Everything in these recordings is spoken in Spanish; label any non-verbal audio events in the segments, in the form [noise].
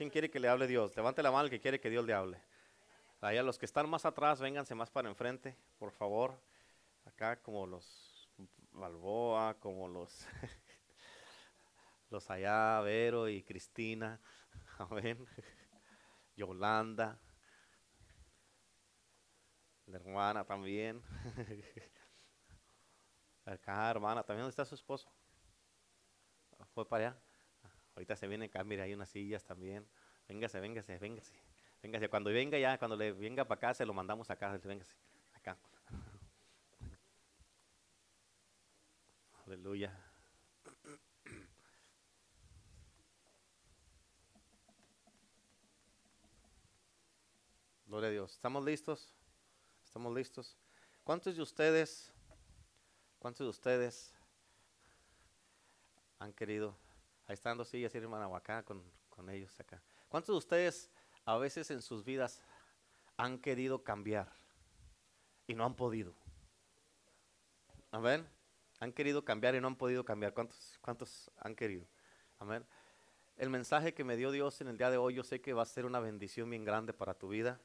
¿Quién quiere que le hable Dios? Levante la mano el que quiere que Dios le hable. Allá los que están más atrás, vénganse más para enfrente, por favor. Acá como los Balboa, como los [laughs] los allá, Vero y Cristina. [laughs] Amén. Yolanda. La hermana también. [laughs] Acá, hermana, también ¿dónde está su esposo? Fue para allá. Ahorita se viene acá, mira, hay unas sillas también. Véngase, véngase, véngase. Véngase. Cuando venga ya, cuando le venga para acá, se lo mandamos acá. Véngase, acá. [laughs] Aleluya. Gloria a Dios. ¿Estamos listos? ¿Estamos listos? ¿Cuántos de ustedes, cuántos de ustedes han querido, ahí están dos sillas, hermana, acá con, con ellos acá. ¿Cuántos de ustedes a veces en sus vidas han querido cambiar y no han podido? Amén. Han querido cambiar y no han podido cambiar. ¿Cuántos, cuántos han querido? Amén. El mensaje que me dio Dios en el día de hoy, yo sé que va a ser una bendición bien grande para tu vida.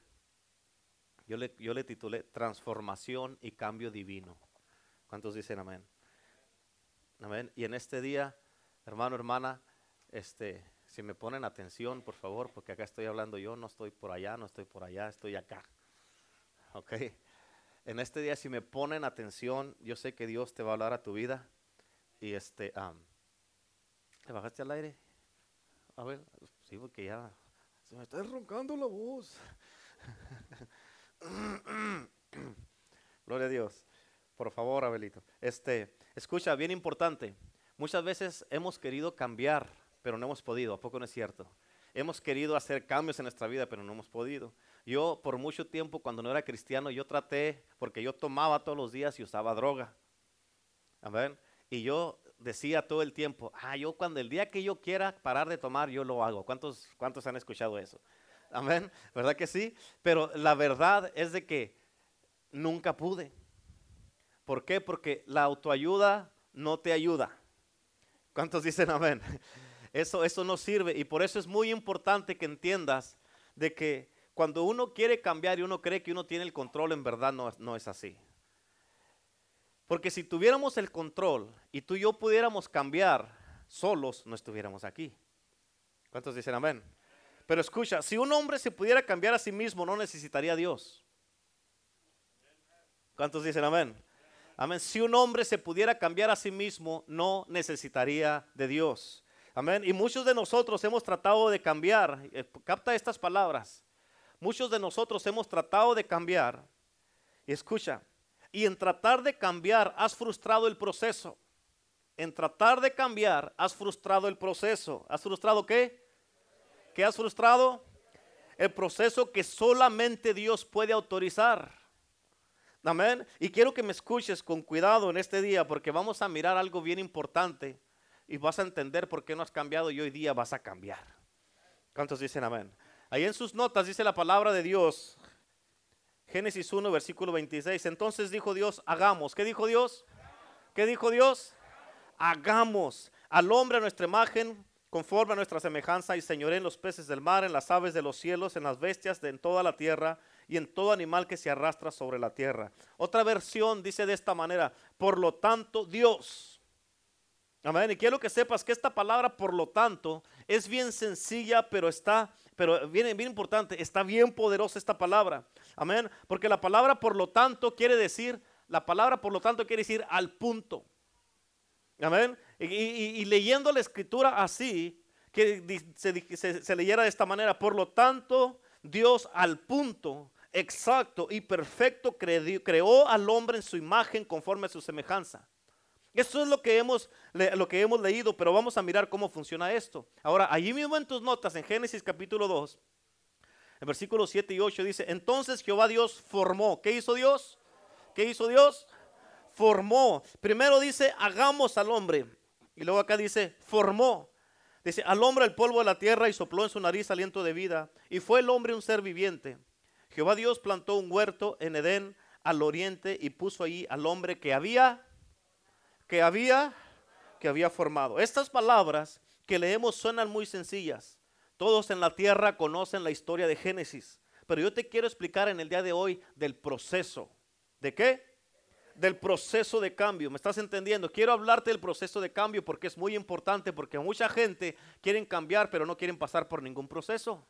Yo le, yo le titulé Transformación y Cambio Divino. ¿Cuántos dicen amén? Amén. Y en este día, hermano, hermana, este, si me ponen atención, por favor, porque acá estoy hablando yo, no estoy por allá, no estoy por allá, estoy acá. [laughs] Ok. En este día, si me ponen atención, yo sé que Dios te va a hablar a tu vida. Y este, ¿te bajaste al aire? A ver, sí, porque ya se me está roncando la voz. [laughs] Gloria a Dios. Por favor, Abelito. Este, escucha, bien importante. Muchas veces hemos querido cambiar, pero no hemos podido. ¿A poco no es cierto? Hemos querido hacer cambios en nuestra vida, pero no hemos podido. Yo por mucho tiempo, cuando no era cristiano, yo traté, porque yo tomaba todos los días y usaba droga. Amén. Y yo decía todo el tiempo, ah, yo cuando el día que yo quiera parar de tomar, yo lo hago. ¿Cuántos, cuántos han escuchado eso? Amén. ¿Verdad que sí? Pero la verdad es de que nunca pude. ¿Por qué? Porque la autoayuda no te ayuda. ¿Cuántos dicen amén? [laughs] Eso, eso no sirve y por eso es muy importante que entiendas de que cuando uno quiere cambiar y uno cree que uno tiene el control, en verdad no, no es así. Porque si tuviéramos el control y tú y yo pudiéramos cambiar solos, no estuviéramos aquí. ¿Cuántos dicen amén? Pero escucha, si un hombre se pudiera cambiar a sí mismo, no necesitaría a Dios. ¿Cuántos dicen amén? Amén. Si un hombre se pudiera cambiar a sí mismo, no necesitaría de Dios. Amén. Y muchos de nosotros hemos tratado de cambiar. Eh, capta estas palabras. Muchos de nosotros hemos tratado de cambiar. Y escucha. Y en tratar de cambiar has frustrado el proceso. En tratar de cambiar has frustrado el proceso. ¿Has frustrado qué? ¿Qué has frustrado? El proceso que solamente Dios puede autorizar. Amén. Y quiero que me escuches con cuidado en este día porque vamos a mirar algo bien importante y vas a entender por qué no has cambiado y hoy día vas a cambiar. ¿Cuántos dicen amén? Ahí en sus notas dice la palabra de Dios. Génesis 1, versículo 26. Entonces dijo Dios, hagamos. ¿Qué dijo Dios? ¿Qué dijo Dios? Hagamos al hombre a nuestra imagen conforme a nuestra semejanza y señoré en los peces del mar, en las aves de los cielos, en las bestias de en toda la tierra y en todo animal que se arrastra sobre la tierra. Otra versión dice de esta manera, por lo tanto Dios. Amén. Y quiero que sepas que esta palabra, por lo tanto, es bien sencilla, pero está, pero bien, bien importante, está bien poderosa esta palabra. Amén. Porque la palabra, por lo tanto, quiere decir, la palabra, por lo tanto, quiere decir al punto. Amén. Y, leyendo la escritura así, que se, leyera de esta manera, por lo tanto, Dios al punto exacto y perfecto creó al hombre en su imagen conforme a su semejanza. Eso es lo que, hemos, lo que hemos leído, pero vamos a mirar cómo funciona esto. Ahora, allí mismo en tus notas, en Génesis capítulo 2, en versículos 7 y 8 dice, entonces Jehová Dios formó. ¿Qué hizo Dios? ¿Qué hizo Dios? Formó. Primero dice, hagamos al hombre. Y luego acá dice, formó. Dice, al hombre el polvo de la tierra y sopló en su nariz aliento de vida. Y fue el hombre un ser viviente. Jehová Dios plantó un huerto en Edén al oriente y puso ahí al hombre que había, que había, que había formado. Estas palabras que leemos suenan muy sencillas, Todos en la tierra conocen la historia de Génesis, pero yo te quiero explicar en el día de hoy del proceso. ¿De qué? Del proceso de cambio. ¿Me estás entendiendo? Quiero hablarte del proceso de cambio porque es muy importante, porque mucha gente quieren cambiar, pero no quieren pasar por ningún proceso.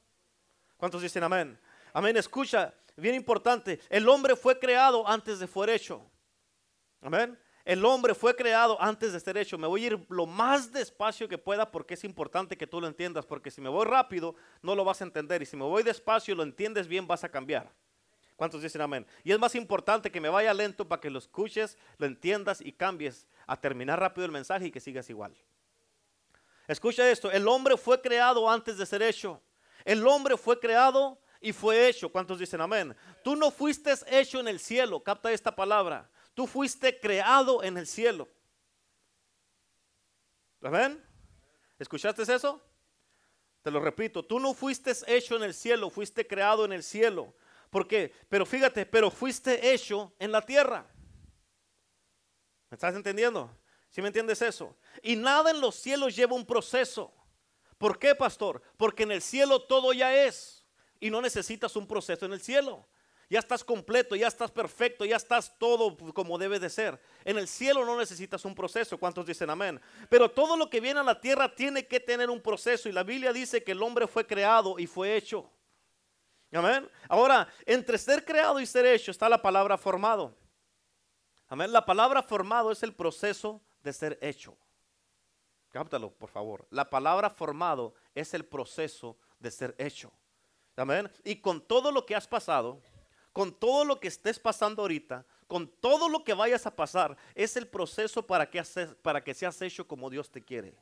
¿Cuántos dicen amén? Amén. Escucha, bien importante. El hombre fue creado antes de ser hecho. Amén. El hombre fue creado antes de ser hecho. Me voy a ir lo más despacio que pueda porque es importante que tú lo entiendas. Porque si me voy rápido, no lo vas a entender. Y si me voy despacio y lo entiendes bien, vas a cambiar. ¿Cuántos dicen amén? Y es más importante que me vaya lento para que lo escuches, lo entiendas y cambies a terminar rápido el mensaje y que sigas igual. Escucha esto, el hombre fue creado antes de ser hecho. El hombre fue creado y fue hecho. ¿Cuántos dicen amén? Tú no fuiste hecho en el cielo, capta esta palabra. Tú fuiste creado en el cielo. ¿Amén? ¿Escuchaste eso? Te lo repito, tú no fuiste hecho en el cielo, fuiste creado en el cielo. ¿Por qué? Pero fíjate, pero fuiste hecho en la tierra. ¿Me estás entendiendo? ¿Sí me entiendes eso? Y nada en los cielos lleva un proceso. ¿Por qué, pastor? Porque en el cielo todo ya es. Y no necesitas un proceso en el cielo. Ya estás completo, ya estás perfecto, ya estás todo como debe de ser. En el cielo no necesitas un proceso. ¿Cuántos dicen amén? Pero todo lo que viene a la tierra tiene que tener un proceso. Y la Biblia dice que el hombre fue creado y fue hecho. Amén. Ahora, entre ser creado y ser hecho está la palabra formado. Amén. La palabra formado es el proceso de ser hecho. Cáptalo, por favor. La palabra formado es el proceso de ser hecho. Y con todo lo que has pasado, con todo lo que estés pasando ahorita, con todo lo que vayas a pasar, es el proceso para que, para que seas hecho como Dios te quiere.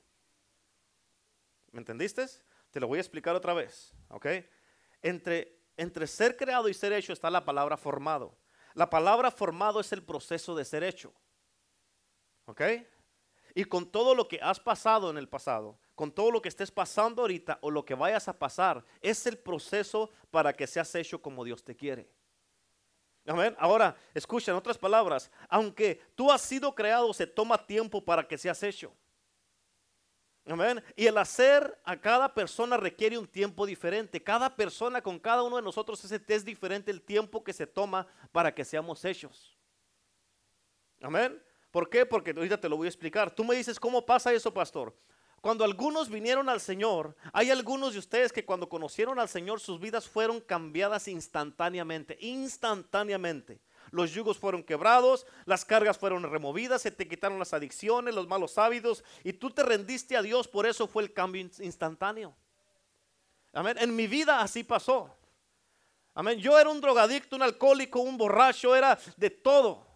¿Me entendiste? Te lo voy a explicar otra vez, ¿ok? Entre, entre ser creado y ser hecho está la palabra formado. La palabra formado es el proceso de ser hecho, ¿ok? Y con todo lo que has pasado en el pasado, con todo lo que estés pasando ahorita o lo que vayas a pasar, es el proceso para que seas hecho como Dios te quiere. Amén. Ahora, escucha, en otras palabras, aunque tú has sido creado, se toma tiempo para que seas hecho. Amén. Y el hacer a cada persona requiere un tiempo diferente. Cada persona con cada uno de nosotros es, es diferente el tiempo que se toma para que seamos hechos. Amén. ¿Por qué? Porque ahorita te lo voy a explicar. Tú me dices, ¿cómo pasa eso, pastor? Cuando algunos vinieron al Señor, hay algunos de ustedes que cuando conocieron al Señor sus vidas fueron cambiadas instantáneamente, instantáneamente. Los yugos fueron quebrados, las cargas fueron removidas, se te quitaron las adicciones, los malos hábitos y tú te rendiste a Dios, por eso fue el cambio instantáneo. Amén. En mi vida así pasó. Amén. Yo era un drogadicto, un alcohólico, un borracho, era de todo.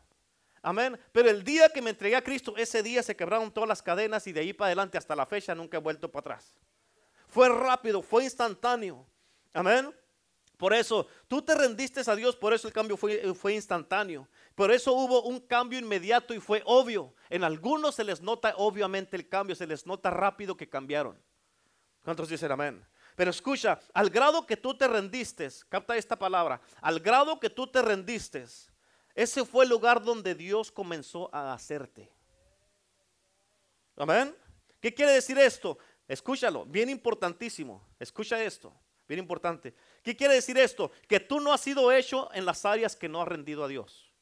Amén. Pero el día que me entregué a Cristo, ese día se quebraron todas las cadenas y de ahí para adelante hasta la fecha nunca he vuelto para atrás. Fue rápido, fue instantáneo. Amén. Por eso tú te rendiste a Dios, por eso el cambio fue, fue, instantáneo. Por eso hubo un cambio inmediato y fue obvio. En algunos se les nota obviamente el cambio, se les nota rápido que cambiaron. ¿Cuántos dicen amén? Pero escucha, al grado que tú te rendiste, capta esta palabra, al grado que tú te rendiste, ese fue el lugar donde Dios comenzó a hacerte. Amén. ¿Qué quiere decir esto? Escúchalo, bien importantísimo. Escucha esto, bien importante. ¿Qué quiere decir esto? Que tú no has sido hecho en las áreas que no has rendido a Dios.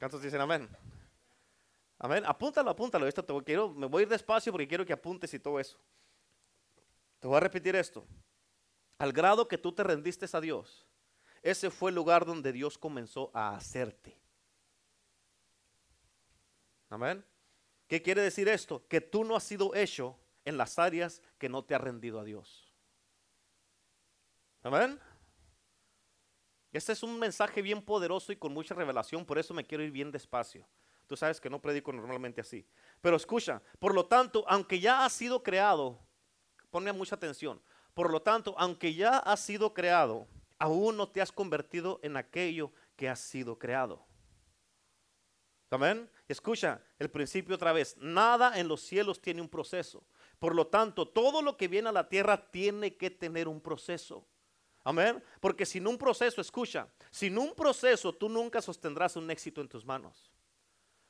¿Cuántos dicen amén? Amén. Apúntalo, apúntalo. Esto te quiero, me voy a ir despacio porque quiero que apuntes y todo eso. Te voy a repetir esto. Al grado que tú te rendiste a Dios, ese fue el lugar donde Dios comenzó a hacerte. Amén. ¿Qué quiere decir esto? Que tú no has sido hecho en las áreas que no te ha rendido a Dios. Amén. Este es un mensaje bien poderoso y con mucha revelación, por eso me quiero ir bien despacio. Tú sabes que no predico normalmente así. Pero escucha, por lo tanto, aunque ya ha sido creado, ponme mucha atención, por lo tanto, aunque ya ha sido creado, aún no te has convertido en aquello que has sido creado. Amén. Escucha el principio otra vez. Nada en los cielos tiene un proceso. Por lo tanto, todo lo que viene a la tierra tiene que tener un proceso. Amén. Porque sin un proceso, escucha, sin un proceso tú nunca sostendrás un éxito en tus manos.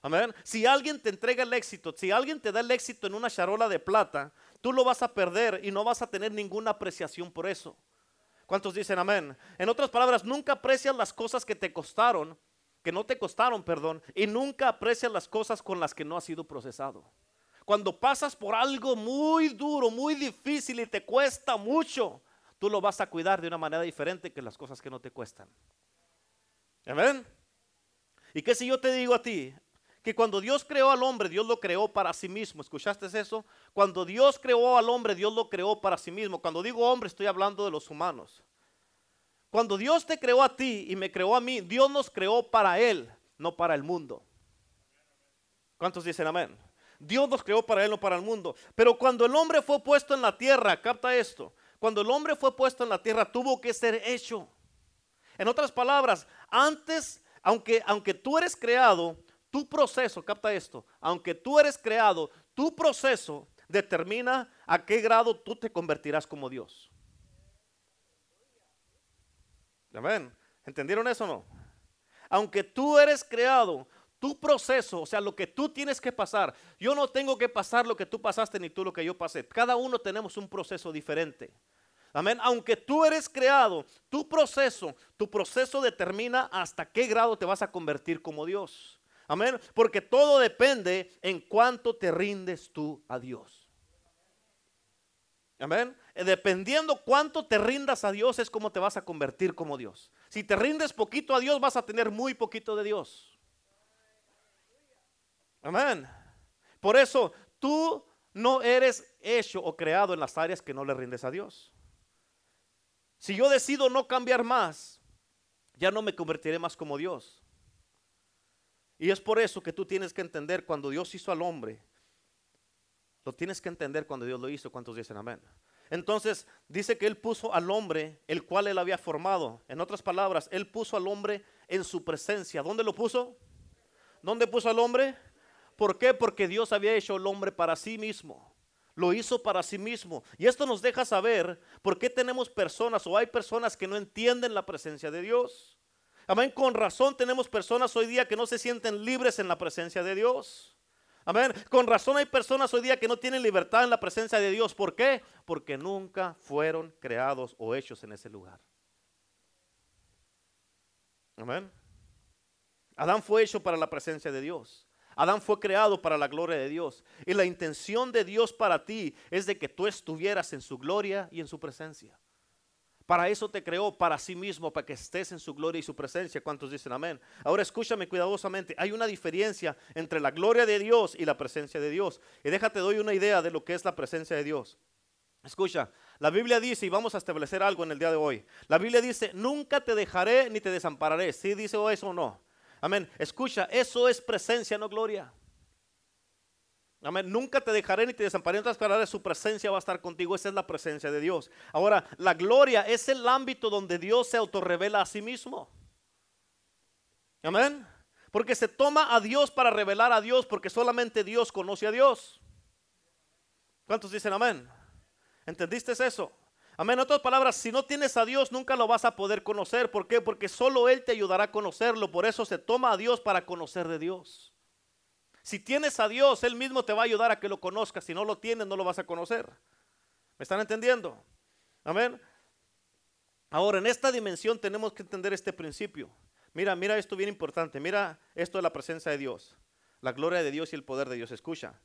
Amén. Si alguien te entrega el éxito, si alguien te da el éxito en una charola de plata, tú lo vas a perder y no vas a tener ninguna apreciación por eso. ¿Cuántos dicen amén? En otras palabras, nunca aprecias las cosas que te costaron, que no te costaron, perdón, y nunca aprecias las cosas con las que no has sido procesado. Cuando pasas por algo muy duro, muy difícil y te cuesta mucho, tú lo vas a cuidar de una manera diferente que las cosas que no te cuestan. Amén. ¿Y qué si yo te digo a ti? Que cuando Dios creó al hombre, Dios lo creó para sí mismo. ¿Escuchaste eso? Cuando Dios creó al hombre, Dios lo creó para sí mismo. Cuando digo hombre, estoy hablando de los humanos. Cuando Dios te creó a ti y me creó a mí, Dios nos creó para Él, no para el mundo. ¿Cuántos dicen amén? Dios nos creó para Él, no para el mundo. Pero cuando el hombre fue puesto en la tierra, capta esto, cuando el hombre fue puesto en la tierra, tuvo que ser hecho. En otras palabras, antes, aunque, aunque tú eres creado, tu proceso, capta esto, aunque tú eres creado, tu proceso determina a qué grado tú te convertirás como Dios. Amén. ¿Entendieron eso o no? Aunque tú eres creado, tu proceso, o sea, lo que tú tienes que pasar, yo no tengo que pasar lo que tú pasaste ni tú lo que yo pasé. Cada uno tenemos un proceso diferente. Amén. Aunque tú eres creado, tu proceso, tu proceso determina hasta qué grado te vas a convertir como Dios. Amén. Porque todo depende en cuánto te rindes tú a Dios. Amén. Eh, dependiendo cuánto te rindas a Dios es como te vas a convertir como Dios. Si te rindes poquito a Dios vas a tener muy poquito de Dios. Amén. Por eso tú no eres hecho o creado en las áreas que no le rindes a Dios. Si yo decido no cambiar más, ya no me convertiré más como Dios. Y es por eso que tú tienes que entender cuando Dios hizo al hombre. Lo tienes que entender cuando Dios lo hizo. ¿Cuántos dicen amén? Entonces dice que Él puso al hombre, el cual Él había formado. En otras palabras, Él puso al hombre en su presencia. ¿Dónde lo puso? ¿Dónde puso al hombre? ¿Por qué? Porque Dios había hecho al hombre para sí mismo. Lo hizo para sí mismo. Y esto nos deja saber por qué tenemos personas o hay personas que no entienden la presencia de Dios. Amén. Con razón tenemos personas hoy día que no se sienten libres en la presencia de Dios. Amén. Con razón hay personas hoy día que no tienen libertad en la presencia de Dios. ¿Por qué? Porque nunca fueron creados o hechos en ese lugar. Amén. Adán fue hecho para la presencia de Dios. Adán fue creado para la gloria de Dios. Y la intención de Dios para ti es de que tú estuvieras en su gloria y en su presencia. Para eso te creó, para sí mismo, para que estés en su gloria y su presencia. ¿Cuántos dicen amén? Ahora escúchame cuidadosamente. Hay una diferencia entre la gloria de Dios y la presencia de Dios. Y déjate doy una idea de lo que es la presencia de Dios. Escucha, la Biblia dice, y vamos a establecer algo en el día de hoy. La Biblia dice, nunca te dejaré ni te desampararé. ¿Sí dice eso o no? Amén. Escucha, eso es presencia, no gloria. Amén. Nunca te dejaré ni te desampararé. En otras palabras, su presencia va a estar contigo. Esa es la presencia de Dios. Ahora, la gloria es el ámbito donde Dios se autorrevela a sí mismo. Amén. Porque se toma a Dios para revelar a Dios, porque solamente Dios conoce a Dios. ¿Cuántos dicen amén? ¿Entendiste eso? Amén. En otras palabras, si no tienes a Dios, nunca lo vas a poder conocer. ¿Por qué? Porque solo Él te ayudará a conocerlo. Por eso se toma a Dios para conocer de Dios. Si tienes a Dios, Él mismo te va a ayudar a que lo conozcas. Si no lo tienes, no lo vas a conocer. ¿Me están entendiendo? Amén. Ahora, en esta dimensión tenemos que entender este principio. Mira, mira esto bien importante. Mira esto de la presencia de Dios. La gloria de Dios y el poder de Dios. Escucha.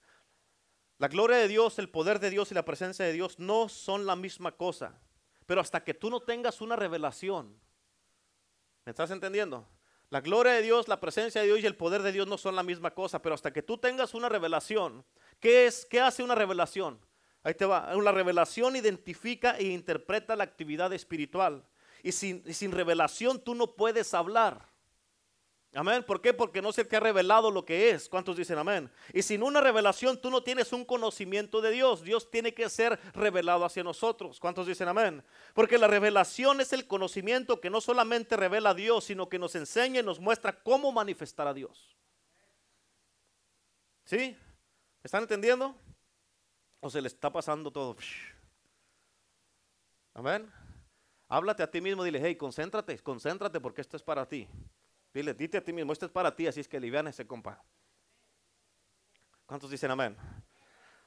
La gloria de Dios, el poder de Dios y la presencia de Dios no son la misma cosa. Pero hasta que tú no tengas una revelación. ¿Me estás entendiendo? La gloria de Dios, la presencia de Dios y el poder de Dios no son la misma cosa, pero hasta que tú tengas una revelación, ¿qué es? ¿Qué hace una revelación? Ahí te va. La revelación identifica e interpreta la actividad espiritual. Sin, y sin revelación tú no puedes hablar. Amén. ¿Por qué? Porque no se te ha revelado lo que es. ¿Cuántos dicen amén? Y sin una revelación tú no tienes un conocimiento de Dios. Dios tiene que ser revelado hacia nosotros. ¿Cuántos dicen amén? Porque la revelación es el conocimiento que no solamente revela a Dios, sino que nos enseña y nos muestra cómo manifestar a Dios. ¿Sí? ¿Están entendiendo? ¿O se le está pasando todo? Amén. Háblate a ti mismo, dile, hey, concéntrate, concéntrate porque esto es para ti. Dile, dite a ti mismo, esto es para ti, así es que ese compa. ¿Cuántos dicen amén?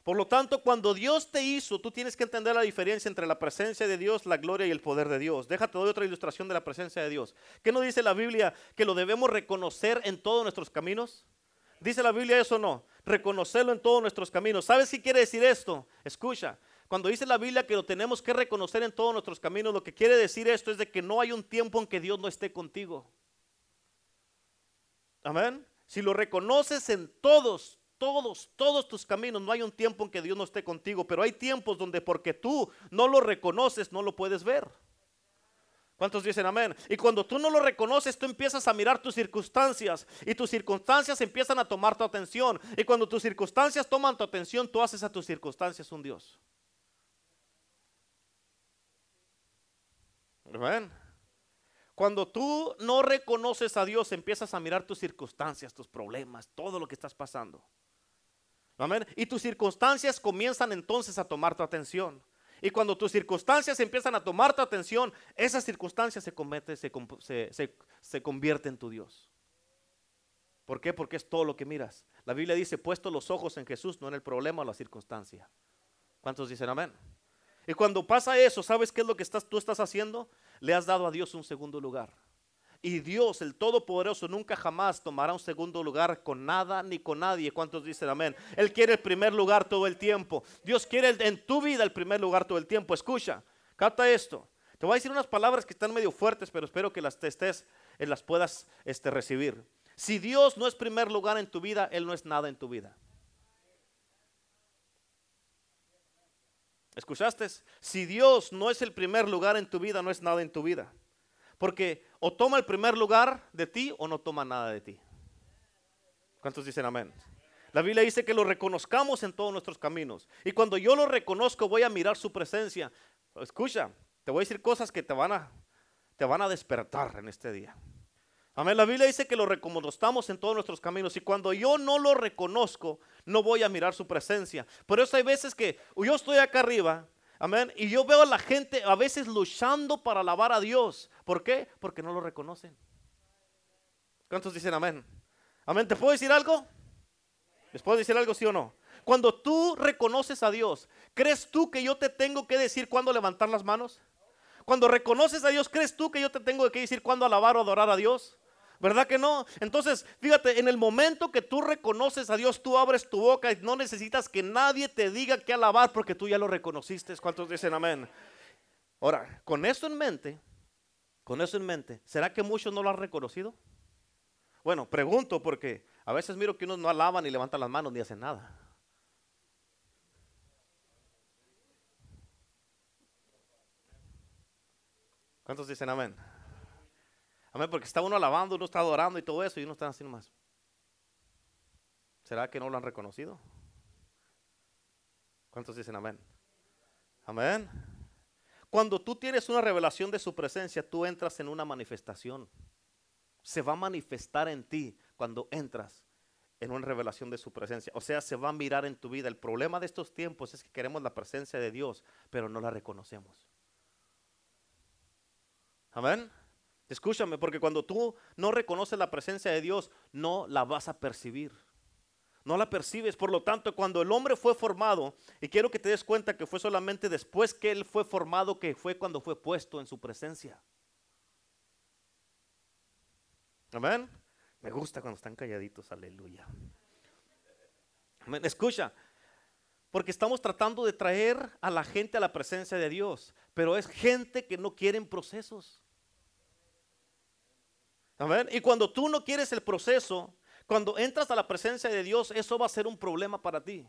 Por lo tanto, cuando Dios te hizo, tú tienes que entender la diferencia entre la presencia de Dios, la gloria y el poder de Dios. Déjate doy otra ilustración de la presencia de Dios. ¿Qué nos dice la Biblia? Que lo debemos reconocer en todos nuestros caminos. ¿Dice la Biblia eso o no? Reconocerlo en todos nuestros caminos. ¿Sabes qué quiere decir esto? Escucha. Cuando dice la Biblia que lo tenemos que reconocer en todos nuestros caminos, lo que quiere decir esto es de que no hay un tiempo en que Dios no esté contigo. Amén. Si lo reconoces en todos, todos, todos tus caminos, no hay un tiempo en que Dios no esté contigo, pero hay tiempos donde porque tú no lo reconoces, no lo puedes ver. ¿Cuántos dicen amén? Y cuando tú no lo reconoces, tú empiezas a mirar tus circunstancias y tus circunstancias empiezan a tomar tu atención. Y cuando tus circunstancias toman tu atención, tú haces a tus circunstancias un Dios. Amén. Cuando tú no reconoces a Dios, empiezas a mirar tus circunstancias, tus problemas, todo lo que estás pasando. Amén. Y tus circunstancias comienzan entonces a tomar tu atención. Y cuando tus circunstancias empiezan a tomar tu atención, esa circunstancia se, convierte, se, se convierte en tu Dios. ¿Por qué? Porque es todo lo que miras. La Biblia dice, puesto los ojos en Jesús, no en el problema o la circunstancia. ¿Cuántos dicen amén? Y cuando pasa eso, ¿sabes qué es lo que estás, tú estás haciendo? Le has dado a Dios un segundo lugar. Y Dios, el Todopoderoso, nunca jamás tomará un segundo lugar con nada ni con nadie. ¿Cuántos dicen amén? Él quiere el primer lugar todo el tiempo. Dios quiere en tu vida el primer lugar todo el tiempo. Escucha, capta esto. Te voy a decir unas palabras que están medio fuertes, pero espero que las estés, eh, las puedas este, recibir. Si Dios no es primer lugar en tu vida, Él no es nada en tu vida. ¿Escuchaste? Si Dios no es el primer lugar en tu vida, no es nada en tu vida. Porque o toma el primer lugar de ti o no toma nada de ti. ¿Cuántos dicen amén? La Biblia dice que lo reconozcamos en todos nuestros caminos. Y cuando yo lo reconozco, voy a mirar su presencia. Escucha, te voy a decir cosas que te van a, te van a despertar en este día. Amén. La Biblia dice que lo reconozcamos en todos nuestros caminos. Y cuando yo no lo reconozco, no voy a mirar su presencia. Por eso hay veces que yo estoy acá arriba, amén, y yo veo a la gente a veces luchando para alabar a Dios. ¿Por qué? Porque no lo reconocen. ¿Cuántos dicen amén? Amén. ¿Te puedo decir algo? ¿Les puedo decir algo, sí o no? Cuando tú reconoces a Dios, ¿crees tú que yo te tengo que decir cuándo levantar las manos? Cuando reconoces a Dios, ¿crees tú que yo te tengo que decir cuándo alabar o adorar a Dios? ¿Verdad que no? Entonces, fíjate, en el momento que tú reconoces a Dios, tú abres tu boca y no necesitas que nadie te diga que alabar porque tú ya lo reconociste. ¿Cuántos dicen amén? Ahora, con eso en mente, con eso en mente, ¿será que muchos no lo han reconocido? Bueno, pregunto porque a veces miro que unos no alaban ni levantan las manos ni hacen nada. ¿Cuántos dicen amén? Amén, porque está uno alabando, uno está adorando y todo eso y uno está haciendo más. ¿Será que no lo han reconocido? ¿Cuántos dicen amén? Amén. Cuando tú tienes una revelación de su presencia, tú entras en una manifestación. Se va a manifestar en ti cuando entras en una revelación de su presencia. O sea, se va a mirar en tu vida. El problema de estos tiempos es que queremos la presencia de Dios, pero no la reconocemos. Amén. Escúchame, porque cuando tú no reconoces la presencia de Dios, no la vas a percibir. No la percibes. Por lo tanto, cuando el hombre fue formado, y quiero que te des cuenta que fue solamente después que él fue formado, que fue cuando fue puesto en su presencia. Amén. Me gusta cuando están calladitos, aleluya. Amén. Escucha, porque estamos tratando de traer a la gente a la presencia de Dios, pero es gente que no quiere procesos. Y cuando tú no quieres el proceso, cuando entras a la presencia de Dios, eso va a ser un problema para ti.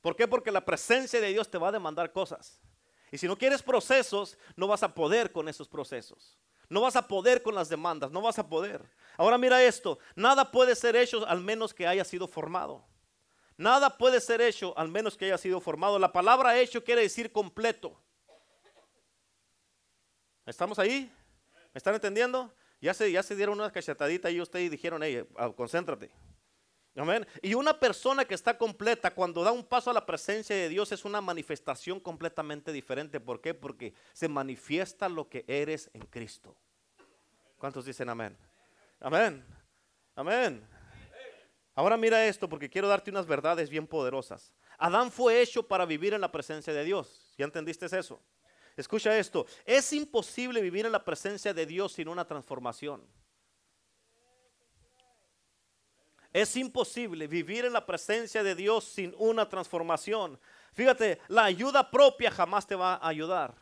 ¿Por qué? Porque la presencia de Dios te va a demandar cosas. Y si no quieres procesos, no vas a poder con esos procesos. No vas a poder con las demandas, no vas a poder. Ahora mira esto, nada puede ser hecho al menos que haya sido formado. Nada puede ser hecho al menos que haya sido formado. La palabra hecho quiere decir completo. ¿Estamos ahí? ¿Me están entendiendo? Ya se, ya se dieron una cachetadita y ustedes dijeron, hey, ah, concéntrate. Amén. Y una persona que está completa, cuando da un paso a la presencia de Dios, es una manifestación completamente diferente. ¿Por qué? Porque se manifiesta lo que eres en Cristo. ¿Cuántos dicen amén? Amén. Amén. Ahora mira esto porque quiero darte unas verdades bien poderosas. Adán fue hecho para vivir en la presencia de Dios. ¿Ya entendiste eso? Escucha esto. Es imposible vivir en la presencia de Dios sin una transformación. Es imposible vivir en la presencia de Dios sin una transformación. Fíjate, la ayuda propia jamás te va a ayudar.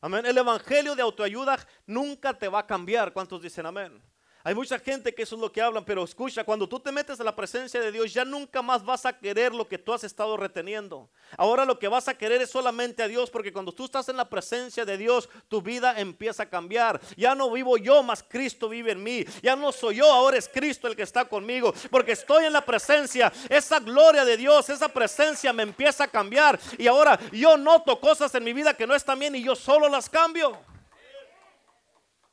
Amén. El evangelio de autoayuda nunca te va a cambiar. ¿Cuántos dicen amén? Hay mucha gente que eso es lo que hablan, pero escucha, cuando tú te metes en la presencia de Dios, ya nunca más vas a querer lo que tú has estado reteniendo. Ahora lo que vas a querer es solamente a Dios, porque cuando tú estás en la presencia de Dios, tu vida empieza a cambiar. Ya no vivo yo, más Cristo vive en mí. Ya no soy yo, ahora es Cristo el que está conmigo, porque estoy en la presencia. Esa gloria de Dios, esa presencia me empieza a cambiar. Y ahora yo noto cosas en mi vida que no están bien y yo solo las cambio.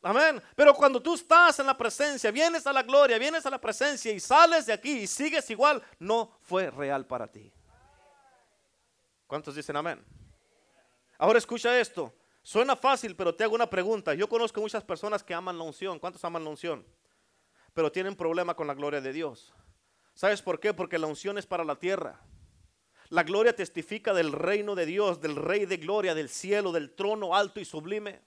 Amén. Pero cuando tú estás en la presencia, vienes a la gloria, vienes a la presencia y sales de aquí y sigues igual, no fue real para ti. ¿Cuántos dicen amén? Ahora escucha esto. Suena fácil, pero te hago una pregunta. Yo conozco muchas personas que aman la unción. ¿Cuántos aman la unción? Pero tienen problema con la gloria de Dios. ¿Sabes por qué? Porque la unción es para la tierra. La gloria testifica del reino de Dios, del rey de gloria, del cielo, del trono alto y sublime.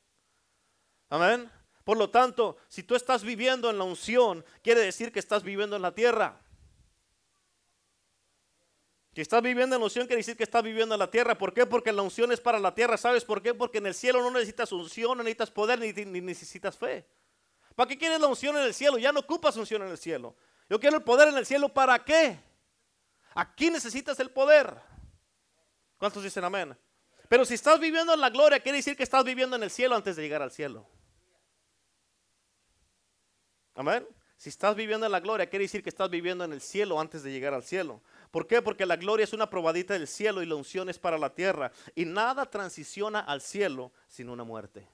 Amén. Por lo tanto, si tú estás viviendo en la unción, quiere decir que estás viviendo en la tierra. Si estás viviendo en la unción, quiere decir que estás viviendo en la tierra. ¿Por qué? Porque la unción es para la tierra. ¿Sabes por qué? Porque en el cielo no necesitas unción, no necesitas poder, ni, ni necesitas fe. ¿Para qué quieres la unción en el cielo? Ya no ocupas unción en el cielo. Yo quiero el poder en el cielo. ¿Para qué? Aquí necesitas el poder. ¿Cuántos dicen amén? Pero si estás viviendo en la gloria, quiere decir que estás viviendo en el cielo antes de llegar al cielo. Amén. Si estás viviendo en la gloria, quiere decir que estás viviendo en el cielo antes de llegar al cielo. ¿Por qué? Porque la gloria es una probadita del cielo y la unción es para la tierra. Y nada transiciona al cielo sin una muerte.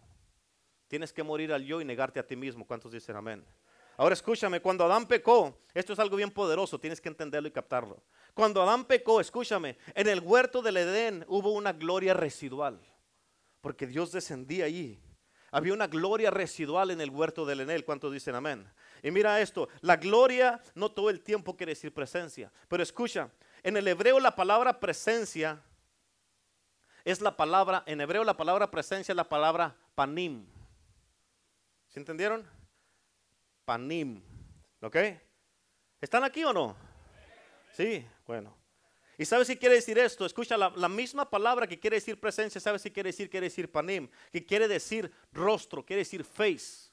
Tienes que morir al yo y negarte a ti mismo. ¿Cuántos dicen amén? Ahora escúchame, cuando Adán pecó, esto es algo bien poderoso, tienes que entenderlo y captarlo. Cuando Adán pecó, escúchame, en el huerto del Edén hubo una gloria residual, porque Dios descendía allí había una gloria residual en el huerto del Enel. ¿Cuántos dicen amén? Y mira esto, la gloria no todo el tiempo quiere decir presencia. Pero escucha, en el hebreo la palabra presencia es la palabra, en hebreo la palabra presencia es la palabra panim. ¿Se entendieron? Panim. ¿Ok? ¿Están aquí o no? Sí, bueno. ¿Y sabes si quiere decir esto? Escucha, la, misma palabra que quiere decir presencia, ¿sabes si quiere decir? Quiere decir panim, que quiere decir rostro, quiere decir face.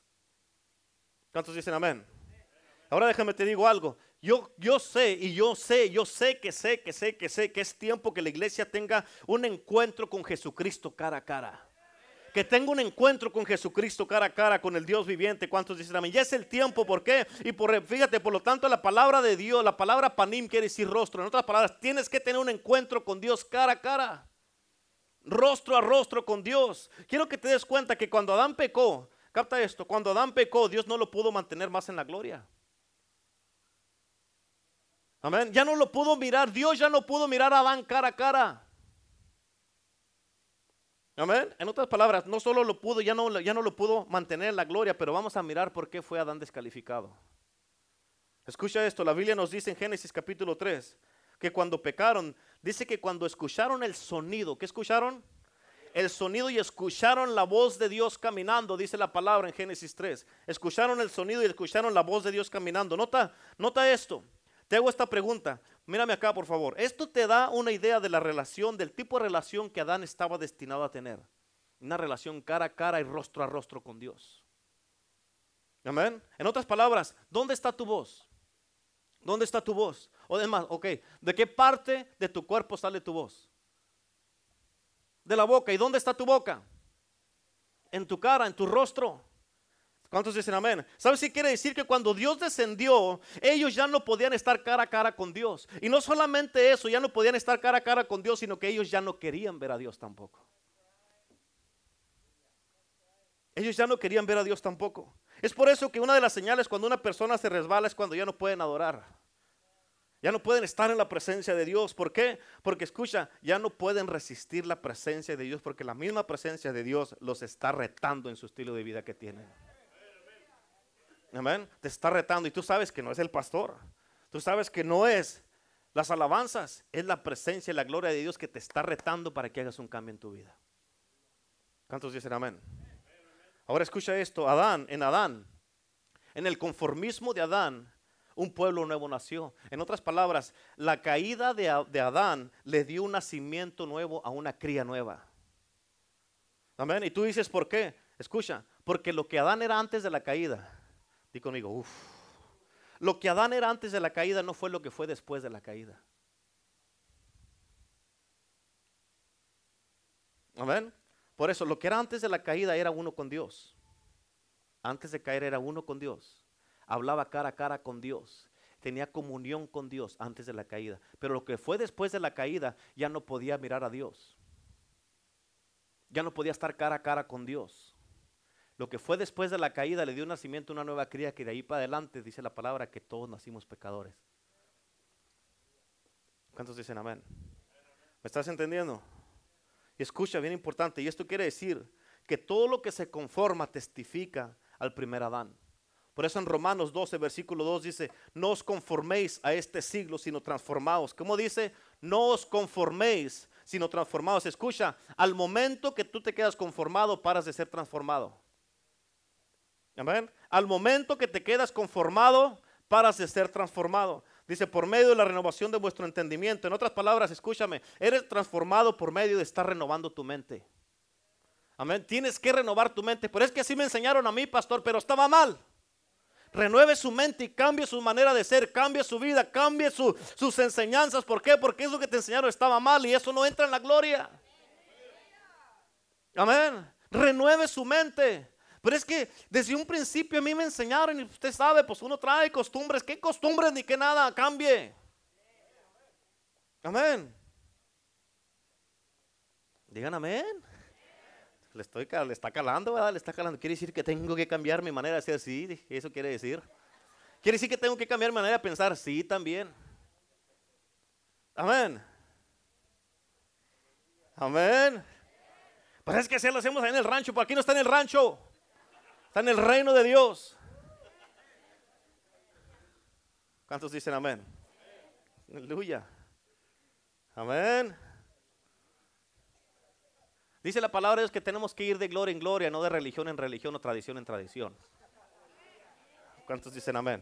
¿Cuántos dicen amén? Ahora déjame te digo algo. Yo, yo sé y yo sé, yo sé que sé, que sé, que sé que es tiempo que la iglesia tenga un encuentro con Jesucristo cara a cara que tenga un encuentro con Jesucristo cara a cara, con el Dios viviente. ¿Cuántos dicen amén? Ya es el tiempo, ¿por qué? Y por, fíjate, por lo tanto, la palabra de Dios, la palabra panim quiere decir rostro. En otras palabras, tienes que tener un encuentro con Dios cara a cara, rostro a rostro con Dios. Quiero que te des cuenta que cuando Adán pecó, capta esto, cuando Adán pecó, Dios no lo pudo mantener más en la gloria. Amén. Ya no lo pudo mirar, Dios ya no pudo mirar a Adán cara a cara. Amén. En otras palabras, no solo lo pudo, ya no, ya no lo pudo mantener en la gloria, pero vamos a mirar por qué fue Adán descalificado. Escucha esto, la Biblia nos dice en Génesis capítulo 3 que cuando pecaron, dice que cuando escucharon el sonido, ¿qué escucharon? El sonido y escucharon la voz de Dios caminando, dice la palabra en Génesis 3. Escucharon el sonido y escucharon la voz de Dios caminando. Nota, nota esto. Te hago esta pregunta. Mírame acá, por favor. Esto te da una idea de la relación, del tipo de relación que Adán estaba destinado a tener. Una relación cara a cara y rostro a rostro con Dios. Amén. En otras palabras, ¿dónde está tu voz? ¿Dónde está tu voz? O demás, ok, ¿de qué parte de tu cuerpo sale tu voz? De la boca. ¿Y dónde está tu boca? En tu cara, en tu rostro. ¿Cuántos dicen amén? ¿Sabes qué quiere decir? Que cuando Dios descendió, ellos ya no podían estar cara a cara con Dios. Y no solamente eso, ya no podían estar cara a cara con Dios, sino que ellos ya no querían ver a Dios tampoco. Ellos ya no querían ver a Dios tampoco. Es por eso que una de las señales cuando una persona se resbala es cuando ya no pueden adorar. Ya no pueden estar en la presencia de Dios. ¿Por qué? Porque escucha, ya no pueden resistir la presencia de Dios porque la misma presencia de Dios los está retando en su estilo de vida que tienen. Amén. Te está retando y tú sabes que no es el pastor. Tú sabes que no es las alabanzas, es la presencia y la gloria de Dios que te está retando para que hagas un cambio en tu vida. ¿Cuántos dicen amén? Ahora escucha esto, Adán, en Adán, en el conformismo de Adán, un pueblo nuevo nació. En otras palabras, la caída de, Adán le dio un nacimiento nuevo a una cría nueva. Amén. Y tú dices, ¿por qué? Escucha, porque lo que Adán era antes de la caída, di conmigo, uff, lo que Adán era antes de la caída no fue lo que fue después de la caída. Amén. Por eso, lo que era antes de la caída era uno con Dios. Antes de caer era uno con Dios. Hablaba cara a cara con Dios. Tenía comunión con Dios antes de la caída. Pero lo que fue después de la caída ya no podía mirar a Dios. Ya no podía estar cara a cara con Dios. Lo que fue después de la caída le dio nacimiento a una nueva cría que de ahí para adelante dice la palabra que todos nacimos pecadores. ¿Cuántos dicen amén? ¿Me estás entendiendo? Y escucha, bien importante, y esto quiere decir que todo lo que se conforma testifica al primer Adán. Por eso en Romanos 12, versículo 2 dice, no os conforméis a este siglo, sino transformaos. ¿Cómo dice? No os conforméis, sino transformados. Escucha, al momento que tú te quedas conformado, paras de ser transformado. Amén. Al momento que te quedas conformado, paras de ser transformado. Dice, por medio de la renovación de vuestro entendimiento. En otras palabras, escúchame, eres transformado por medio de estar renovando tu mente. Amén. Tienes que renovar tu mente. Pero es que así me enseñaron a mí, pastor, pero estaba mal. Renueve su mente y cambie su manera de ser, cambie su vida, cambie sus enseñanzas. ¿Por qué? Porque eso que te enseñaron estaba mal y eso no entra en la gloria. Amén. Renueve su mente. Pero es que desde un principio a mí me enseñaron y usted sabe, pues uno trae costumbres. ¿Qué costumbres ni qué nada? Cambie. Amén. Digan amén. Le, estoy, le está calando, ¿verdad? Le está calando. Quiere decir que tengo que cambiar mi manera de ser. Sí, eso quiere decir. Quiere decir que tengo que cambiar mi manera de pensar. Sí, también. Amén. Amén. Pues es que así lo hacemos ahí en el rancho. ¿Por aquí no está en el rancho? Está en el reino de Dios. ¿Cuántos dicen amén? Aleluya. Amén. Dice la palabra de Dios que tenemos que ir de gloria en gloria, no de religión en religión o tradición en tradición. ¿Cuántos dicen amén?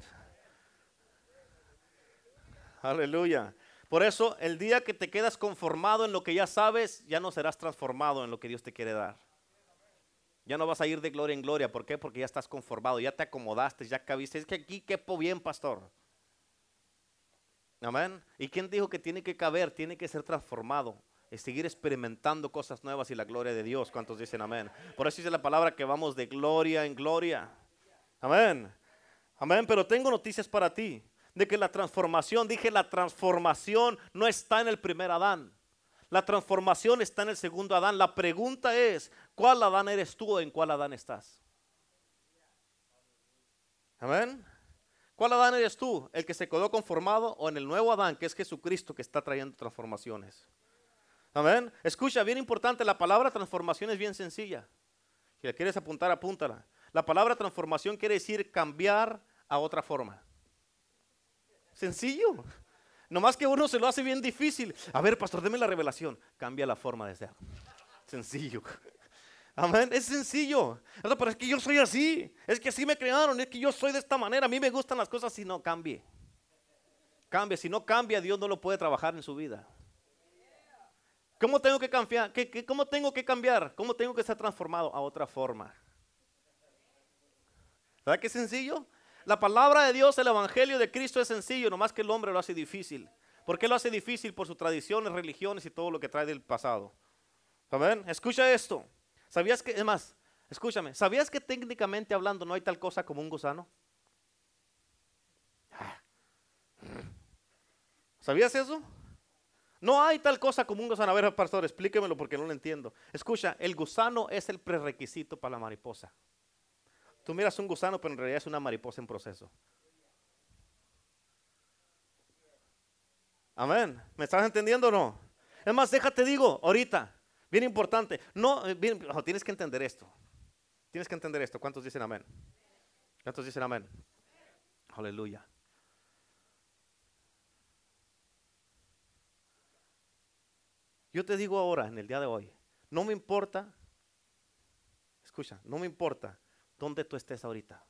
Aleluya. Por eso, el día que te quedas conformado en lo que ya sabes, ya no serás transformado en lo que Dios te quiere dar. Ya no vas a ir de gloria en gloria. ¿Por qué? Porque ya estás conformado, ya te acomodaste, ya cabiste. Es que aquí quepo bien, pastor. Amén. ¿Y quién dijo que tiene que caber? Tiene que ser transformado. Es seguir experimentando cosas nuevas y la gloria de Dios. ¿Cuántos dicen amén? Por eso dice la palabra que vamos de gloria en gloria. Amén. Amén. Pero tengo noticias para ti. De que la transformación, dije la transformación no está en el primer Adán. La transformación está en el segundo Adán. La pregunta es, ¿cuál Adán eres tú o en cuál Adán estás? Amén. ¿Cuál Adán eres tú? ¿El que se quedó conformado o en el nuevo Adán, que es Jesucristo que está trayendo transformaciones? Amén. Escucha, bien importante, la palabra transformación es bien sencilla. Si la quieres apuntar, apúntala. La palabra transformación quiere decir cambiar a otra forma. Sencillo. Nomás que uno se lo hace bien difícil. A ver, pastor, deme la revelación. Cambia la forma de ser. Sencillo. [laughs] Amén, es sencillo. Pero es que yo soy así. Es que así me crearon. Es que yo soy de esta manera. A mí me gustan las cosas si no cambie. Cambie. Si no cambia, Dios no lo puede trabajar en su vida. ¿Cómo tengo que cambiar? cómo tengo que cambiar? ¿Cómo tengo que ser transformado a otra forma? ¿Verdad que es sencillo? La palabra de Dios, el Evangelio de Cristo es sencillo, nomás que el hombre lo hace difícil. ¿Por qué lo hace difícil? Por sus tradiciones, religiones y todo lo que trae del pasado. ¿Saben? Escucha esto. ¿Sabías que, es más, escúchame, ¿sabías que técnicamente hablando no hay tal cosa como un gusano? ¿Sabías eso? No hay tal cosa como un gusano. A ver, pastor, explíquemelo porque no lo entiendo. Escucha, el gusano es el prerequisito para la mariposa. Tú miras un gusano, pero en realidad es una mariposa en proceso. Amén. ¿Me estás entendiendo o no? Es más, déjate digo ahorita, bien importante. No, eh, bien, no, tienes que entender esto. Tienes que entender esto. ¿Cuántos dicen amén? ¿Cuántos dicen amén? Aleluya. Yo te digo ahora, en el día de hoy, no me importa, escucha, no me importa dónde tú estés ahorita.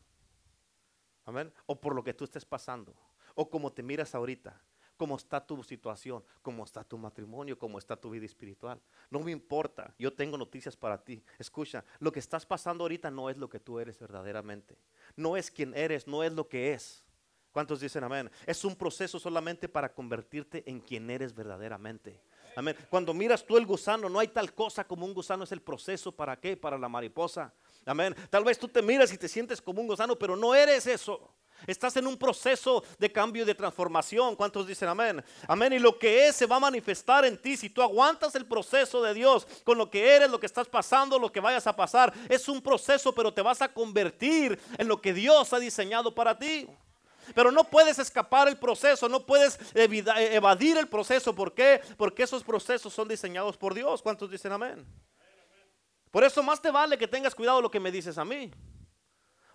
Amén. O por lo que tú estés pasando. O cómo te miras ahorita. Cómo está tu situación. Cómo está tu matrimonio. Cómo está tu vida espiritual. No me importa. Yo tengo noticias para ti. Escucha. Lo que estás pasando ahorita no es lo que tú eres verdaderamente. No es quien eres. No es lo que es. ¿Cuántos dicen amén? Es un proceso solamente para convertirte en quien eres verdaderamente. Amén. Cuando miras tú el gusano, no hay tal cosa como un gusano, es el proceso para qué? Para la mariposa. Amén. Tal vez tú te miras y te sientes como un gusano, pero no eres eso. Estás en un proceso de cambio y de transformación. ¿Cuántos dicen amén? Amén. Y lo que es se va a manifestar en ti si tú aguantas el proceso de Dios con lo que eres, lo que estás pasando, lo que vayas a pasar. Es un proceso, pero te vas a convertir en lo que Dios ha diseñado para ti. Pero no puedes escapar el proceso, no puedes evadir el proceso. ¿Por qué? Porque esos procesos son diseñados por Dios. ¿Cuántos dicen amén? Por eso más te vale que tengas cuidado lo que me dices a mí.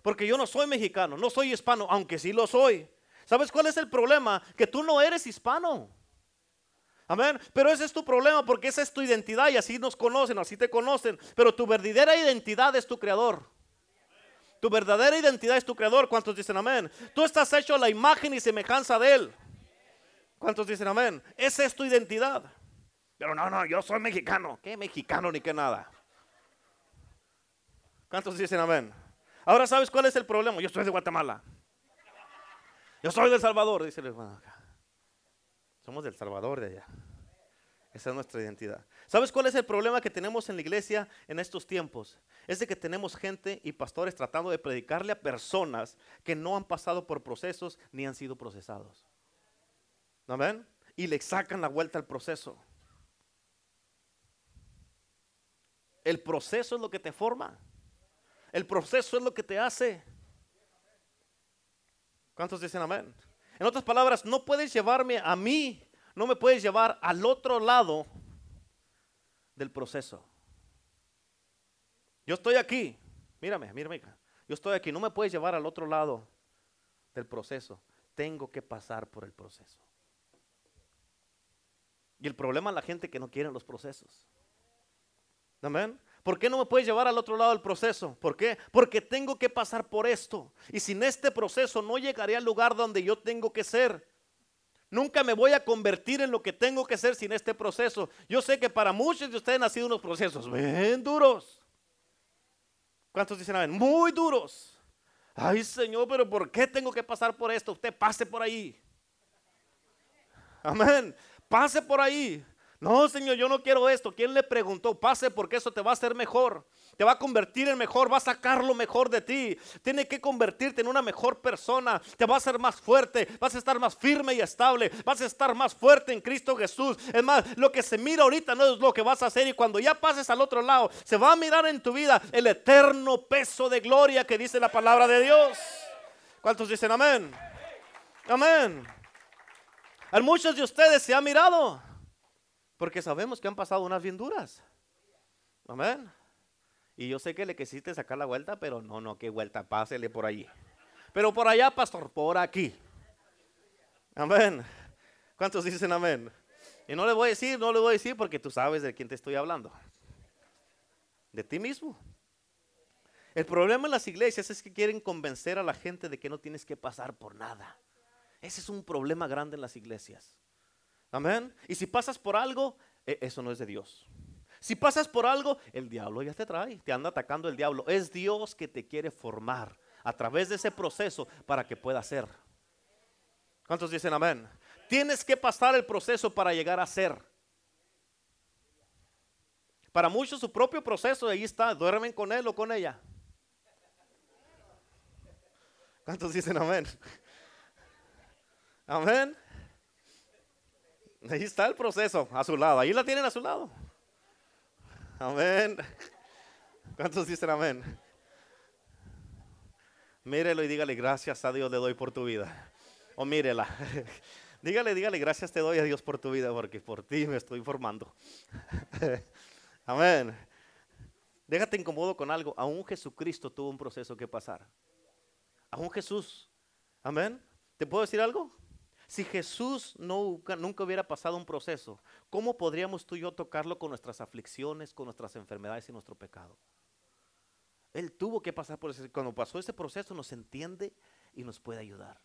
Porque yo no soy mexicano, no soy hispano, aunque sí lo soy. ¿Sabes cuál es el problema? Que tú no eres hispano. Amén. Pero ese es tu problema porque esa es tu identidad y así nos conocen, así te conocen. Pero tu verdadera identidad es tu creador. Tu verdadera identidad es tu creador. ¿Cuántos dicen amén? Tú estás hecho a la imagen y semejanza de Él. ¿Cuántos dicen amén? Esa es tu identidad. Pero no, no, yo soy mexicano. ¿Qué mexicano ni qué nada? ¿Cuántos dicen amén? Ahora sabes cuál es el problema. Yo soy de Guatemala. Yo soy de Salvador, dice el hermano acá. Somos del Salvador de allá. Esa es nuestra identidad. ¿Sabes cuál es el problema que tenemos en la iglesia en estos tiempos? Es de que tenemos gente y pastores tratando de predicarle a personas que no han pasado por procesos ni han sido procesados. ¿Amén? Y le sacan la vuelta al proceso. El proceso es lo que te forma. El proceso es lo que te hace. ¿Cuántos dicen amén? En otras palabras, no puedes llevarme a mí, no me puedes llevar al otro lado del proceso. Yo estoy aquí, mírame, mírame, yo estoy aquí, no me puedes llevar al otro lado del proceso. Tengo que pasar por el proceso. Y el problema es la gente que no quiere los procesos. Amén. ¿Por qué no me puedes llevar al otro lado del proceso? ¿Por qué? Porque tengo que pasar por esto. Y sin este proceso no llegaré al lugar donde yo tengo que ser. Nunca me voy a convertir en lo que tengo que ser sin este proceso. Yo sé que para muchos de ustedes han sido unos procesos bien duros. ¿Cuántos dicen amén? Muy duros. Ay Señor, pero ¿por qué tengo que pasar por esto? Usted pase por ahí. Amén. Pase por ahí. No, Señor, yo no quiero esto. ¿Quién le preguntó? Pase porque eso te va a hacer mejor. Te va a convertir en mejor, va a sacar lo mejor de ti. Tiene que convertirte en una mejor persona. Te va a hacer más fuerte, vas a estar más firme y estable. Vas a estar más fuerte en Cristo Jesús. Es más, lo que se mira ahorita no es lo que vas a hacer. Y cuando ya pases al otro lado, se va a mirar en tu vida el eterno peso de gloria que dice la palabra de Dios. ¿Cuántos dicen amén? Amén. A muchos de ustedes se ha mirado porque sabemos que han pasado unas bien duras. Amén. Y yo sé que le quisiste sacar la vuelta, pero no, no, qué vuelta, pásele por allí. Pero por allá, pastor, por aquí. Amén. ¿Cuántos dicen amén? Y no le voy a decir, no le voy a decir porque tú sabes de quién te estoy hablando. De ti mismo. El problema en las iglesias es que quieren convencer a la gente de que no tienes que pasar por nada. Ese es un problema grande en las iglesias. Amén. Y si pasas por algo, e, eso no es de Dios. Si pasas por algo, el diablo ya te trae, te anda atacando el diablo. Es Dios que te quiere formar a través de ese proceso para que pueda ser. ¿Cuántos dicen amén? Tienes que pasar el proceso para llegar a ser. Para muchos su propio proceso, ahí está, duermen con él o con ella. ¿Cuántos dicen amén? Amén. Ahí está el proceso a su lado. Ahí la tienen a su lado. Amén. ¿Cuántos dicen amén? Mírelo y dígale gracias a Dios le doy por tu vida. O mírela. [laughs] Dígale, dígale gracias te doy a Dios por tu vida porque por ti me estoy formando. [laughs] Amén. Déjate incómodo con algo. Aún Jesucristo tuvo un proceso que pasar. Aún Jesús. Amén. ¿Te puedo decir algo? Si Jesús nunca hubiera pasado un proceso, ¿cómo podríamos tú y yo tocarlo con nuestras aflicciones, con nuestras enfermedades y nuestro pecado? Él tuvo que pasar por ese. Cuando pasó ese proceso nos entiende y nos puede ayudar.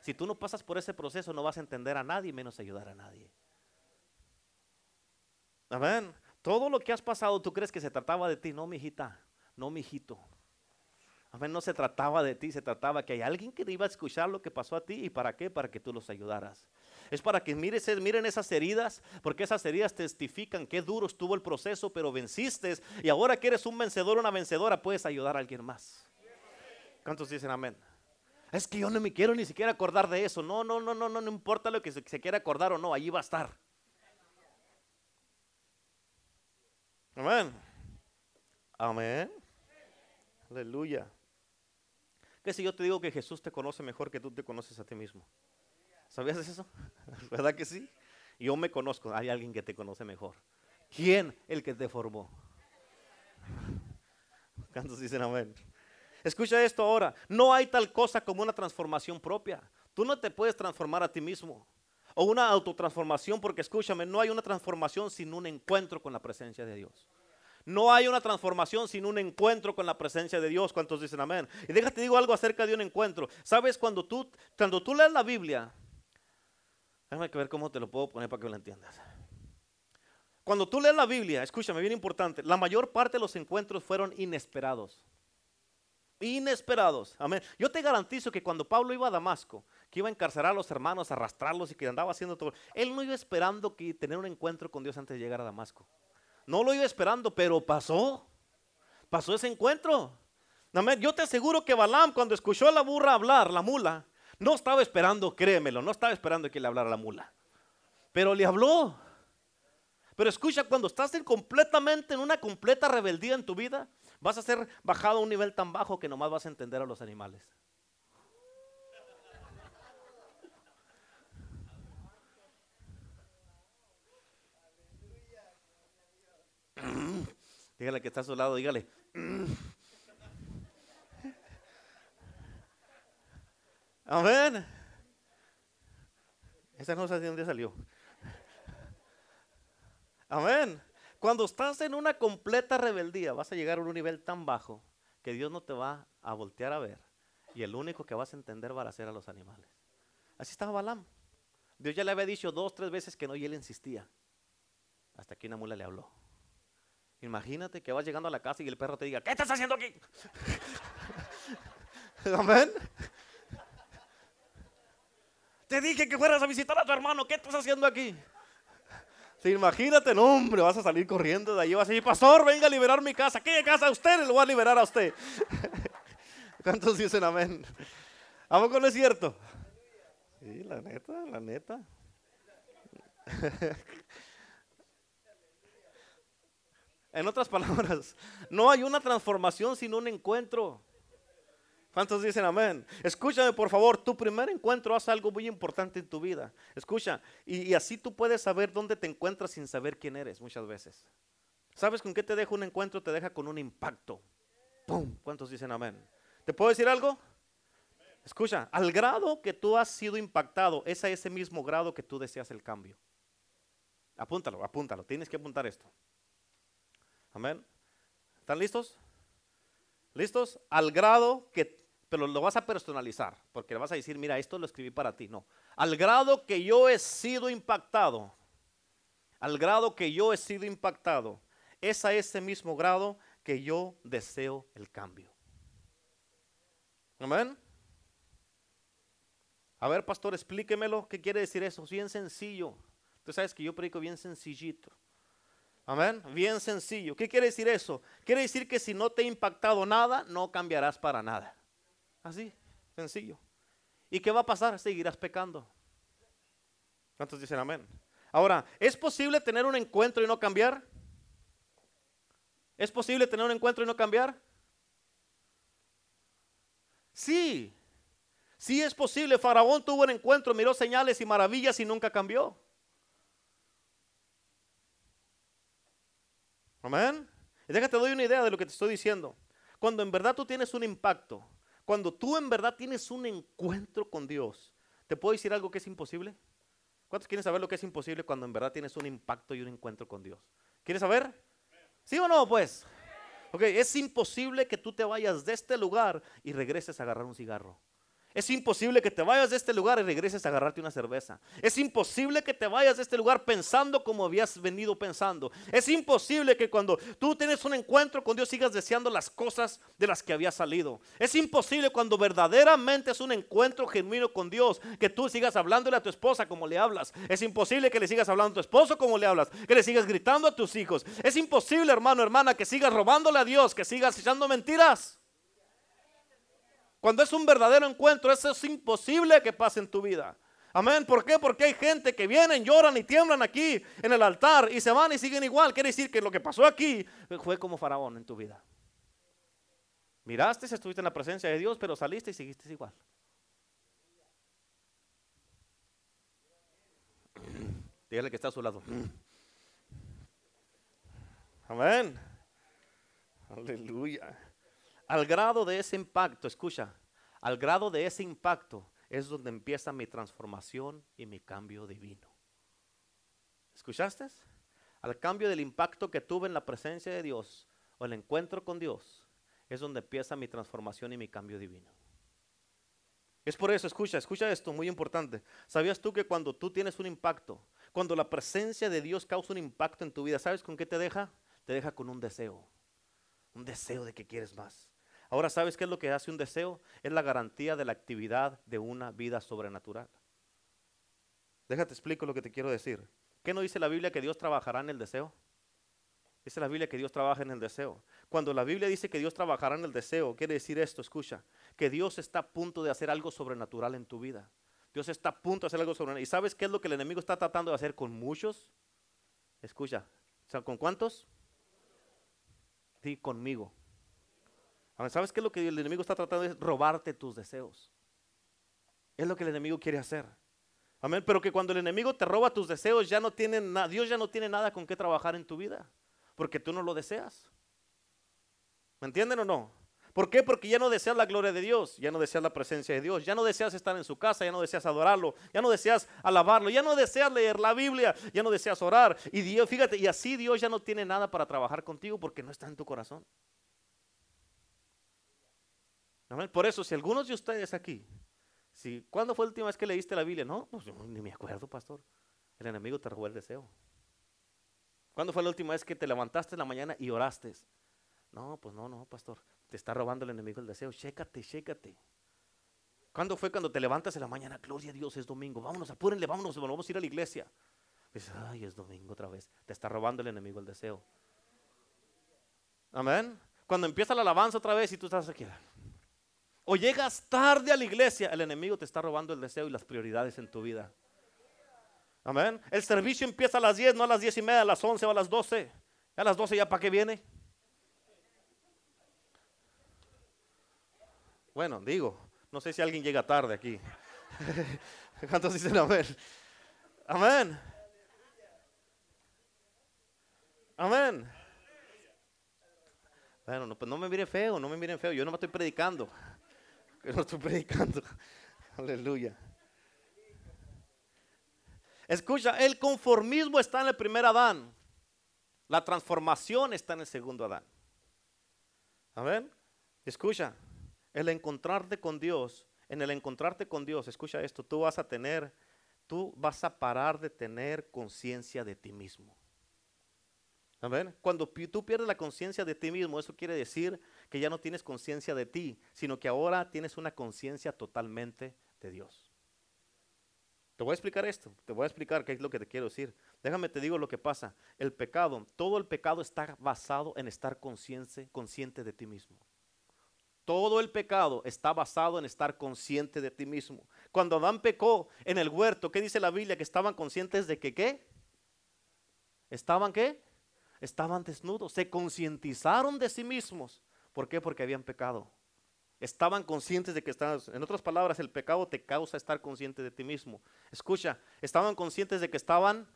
Si tú no pasas por ese proceso no vas a entender a nadie, menos ayudar a nadie. Amén. Todo lo que has pasado, tú crees que se trataba de ti. No, mi hijita. No, mi hijito. Amén. No se trataba de ti, se trataba que hay alguien que iba a escuchar lo que pasó a ti. ¿Y para qué? Para que tú los ayudaras. Es para que mires, miren esas heridas, porque esas heridas testifican qué duro estuvo el proceso, pero venciste. Y ahora que eres un vencedor, una vencedora, puedes ayudar a alguien más. ¿Cuántos dicen amén? Es que yo no me quiero ni siquiera acordar de eso. No, no, no, no, no, no importa lo que se, quiera acordar o no, allí va a estar. Amén. Amén. Aleluya. ¿Qué si yo te digo que Jesús te conoce mejor que tú te conoces a ti mismo? ¿Sabías eso? [laughs] ¿Verdad que sí? Yo me conozco, hay alguien que te conoce mejor. ¿Quién? El que te formó. [laughs] ¿Cuántos dicen amén? Escucha esto ahora. No hay tal cosa como una transformación propia. Tú no te puedes transformar a ti mismo. O una autotransformación, porque escúchame, no hay una transformación sin un encuentro con la presencia de Dios. No hay una transformación sin un encuentro con la presencia de Dios. ¿Cuántos dicen amén? Y déjate digo algo acerca de un encuentro. Sabes, cuando tú, cuando tú lees la Biblia, déjame ver cómo te lo puedo poner para que lo entiendas. Cuando tú lees la Biblia, escúchame, bien importante, la mayor parte de los encuentros fueron inesperados inesperados. Amén. Yo te garantizo que cuando Pablo iba a Damasco, que iba a encarcelar a los hermanos, arrastrarlos y que andaba haciendo todo, él no iba esperando que tener un encuentro con Dios antes de llegar a Damasco. No lo iba esperando, pero pasó. Pasó ese encuentro. Yo te aseguro que Balaam, cuando escuchó a la burra hablar, la mula, no estaba esperando, créemelo, no estaba esperando que le hablara la mula. Pero le habló. Pero escucha, cuando estás completamente en una completa rebeldía en tu vida, Vas a ser bajado a un nivel tan bajo que nomás vas a entender a los animales. Dígale que está a su lado, dígale. Amén. Esa no sé de dónde salió. Amén. Cuando estás en una completa rebeldía, vas a llegar a un nivel tan bajo que Dios no te va a voltear a ver. Y el único que vas a entender va a ser a los animales. Así estaba Balaam. Dios ya le había dicho dos, tres veces que no y él insistía. Hasta que una mula le habló. Imagínate que vas llegando a la casa y el perro te diga, ¿qué estás haciendo aquí? [laughs] Amén. Te dije que fueras a visitar a tu hermano, ¿qué estás haciendo aquí? imagínate, no, hombre, vas a salir corriendo de ahí, vas a decir, pastor, venga a liberar mi casa. ¿Qué casa? Usted lo va a liberar a usted. [laughs] ¿Cuántos dicen amén? ¿A poco no es cierto? Sí, la neta, la neta. [laughs] en otras palabras, [laughs] no hay una transformación sin un encuentro. ¿Cuántos dicen amén? Escúchame por favor, tu primer encuentro hace algo muy importante en tu vida. Escucha, y, así tú puedes saber dónde te encuentras sin saber quién eres muchas veces. ¿Sabes con qué te deja un encuentro? Te deja con un impacto. ¡Pum! ¿Cuántos dicen amén? ¿Te puedo decir algo? Escucha, al grado que tú has sido impactado, es a ese mismo grado que tú deseas el cambio. Apúntalo, apúntalo, tienes que apuntar esto. Amén. ¿Están listos? ¿Listos? Al grado que pero lo vas a personalizar, porque le vas a decir, mira, esto lo escribí para ti. No, al grado que yo he sido impactado, al grado que yo he sido impactado, es a ese mismo grado que yo deseo el cambio. Amén. A ver, pastor, explíquemelo. ¿Qué quiere decir eso? Bien sencillo. Tú sabes que yo predico bien sencillito. Amén. Bien sencillo. ¿Qué quiere decir eso? Quiere decir que si no te ha impactado nada, no cambiarás para nada. Así, sencillo. ¿Y qué va a pasar? Seguirás pecando. ¿Cuántos dicen amén? Ahora, ¿es posible tener un encuentro y no cambiar? ¿Es posible tener un encuentro y no cambiar? Sí, sí es posible. Faraón tuvo un encuentro, miró señales y maravillas y nunca cambió. Amén. Y déjate doy una idea de lo que te estoy diciendo. Cuando en verdad tú tienes un impacto, cuando tú en verdad tienes un encuentro con Dios, ¿Te puedo decir algo que es imposible? ¿Cuántos quieren saber lo que es imposible cuando en verdad tienes un impacto y un encuentro con Dios? ¿Quieres saber? ¿Sí o no? Pues. Ok, es imposible que tú te vayas de este lugar y regreses a agarrar un cigarro. Es imposible que te vayas de este lugar y regreses a agarrarte una cerveza. Es imposible que te vayas de este lugar pensando como habías venido pensando. Es imposible que cuando tú tienes un encuentro con Dios sigas deseando las cosas de las que habías salido. Es imposible cuando verdaderamente es un encuentro genuino con Dios que tú sigas hablándole a tu esposa como le hablas. Es imposible que le sigas hablando a tu esposo como le hablas, que le sigas gritando a tus hijos. Es imposible, hermano, hermana, que sigas robándole a Dios, que sigas echando mentiras. Cuando es un verdadero encuentro, eso es imposible que pase en tu vida. Amén. ¿Por qué? Porque hay gente que vienen, lloran y tiemblan aquí en el altar y se van y siguen igual. Quiere decir que lo que pasó aquí fue como faraón en tu vida. Miraste, estuviste en la presencia de Dios, pero saliste y seguiste igual. Dígale que está a su lado. Amén. Aleluya. Al grado de ese impacto, escucha, al grado de ese impacto es donde empieza mi transformación y mi cambio divino. ¿Escuchaste? Al cambio del impacto que tuve en la presencia de Dios o el encuentro con Dios, es donde empieza mi transformación y mi cambio divino. Es por eso, escucha, escucha esto, muy importante. ¿Sabías tú que cuando tú tienes un impacto, cuando la presencia de Dios causa un impacto en tu vida, ¿sabes con qué te deja? Te deja con un deseo, un deseo de que quieres más. Ahora, ¿sabes qué es lo que hace un deseo? Es la garantía de la actividad de una vida sobrenatural. Déjate explico lo que te quiero decir. ¿Qué no dice la Biblia que Dios trabajará en el deseo? Dice la Biblia que Dios trabaja en el deseo. Cuando la Biblia dice que Dios trabajará en el deseo, quiere decir esto, escucha, que Dios está a punto de hacer algo sobrenatural en tu vida. Dios está a punto de hacer algo sobrenatural. ¿Y sabes qué es lo que el enemigo está tratando de hacer con muchos? Escucha, ¿con cuántos? Sí, conmigo. ¿Sabes qué es lo que el enemigo está tratando de robarte tus deseos? Es lo que el enemigo quiere hacer. Amén. Pero que cuando el enemigo te roba tus deseos, ya no tiene nada, Dios ya no tiene nada con qué trabajar en tu vida. Porque tú no lo deseas. ¿Me entienden o no? ¿Por qué? Porque ya no deseas la gloria de Dios, ya no deseas la presencia de Dios, ya no deseas estar en su casa, ya no deseas adorarlo, ya no deseas alabarlo, ya no deseas leer la Biblia, ya no deseas orar. Y Dios, fíjate, y así Dios ya no tiene nada para trabajar contigo porque no está en tu corazón. Por eso, si algunos de ustedes aquí, si, ¿cuándo fue la última vez que leíste la Biblia? No, pues ni me acuerdo, pastor. El enemigo te robó el deseo. ¿Cuándo fue la última vez que te levantaste en la mañana y oraste? No, pues no, no, pastor. Te está robando el enemigo el deseo. Chécate, chécate. ¿Cuándo fue cuando te levantas en la mañana? Gloria a Dios, es domingo. Vámonos, apúrenle, vámonos, vamos a ir a la iglesia. Dices, ay, es domingo otra vez. Te está robando el enemigo el deseo. Amén. Cuando empieza la alabanza otra vez y tú estás aquí o llegas tarde a la iglesia, el enemigo te está robando el deseo y las prioridades en tu vida. Amén. El servicio empieza a las 10, no a las 10 y media, a las 11 o a las 12. A las 12 ya para qué viene. Bueno, digo, no sé si alguien llega tarde aquí. [laughs] ¿Cuántos dicen amén? Amén. Amén. Bueno, no, pues no me mire feo, no me miren feo, yo no me estoy predicando que no estoy predicando. [laughs] Aleluya. Escucha, el conformismo está en el primer Adán. La transformación está en el segundo Adán. Amén. Escucha, el encontrarte con Dios, en el encontrarte con Dios, escucha esto, tú vas a tener, tú vas a parar de tener conciencia de ti mismo. Amén. Cuando tú pierdes la conciencia de ti mismo, eso quiere decir que ya no tienes conciencia de ti, sino que ahora tienes una conciencia totalmente de Dios. Te voy a explicar esto, te voy a explicar qué es lo que te quiero decir. Déjame te digo lo que pasa. El pecado, todo el pecado está basado en estar consciente, consciente de ti mismo. Todo el pecado está basado en estar consciente de ti mismo. Cuando Adán pecó en el huerto, ¿qué dice la Biblia? Que estaban conscientes de que qué? ¿Estaban qué? Estaban desnudos, se concientizaron de sí mismos. ¿Por qué? Porque habían pecado. Estaban conscientes de que estaban, en otras palabras, el pecado te causa estar consciente de ti mismo. Escucha, estaban conscientes de que estaban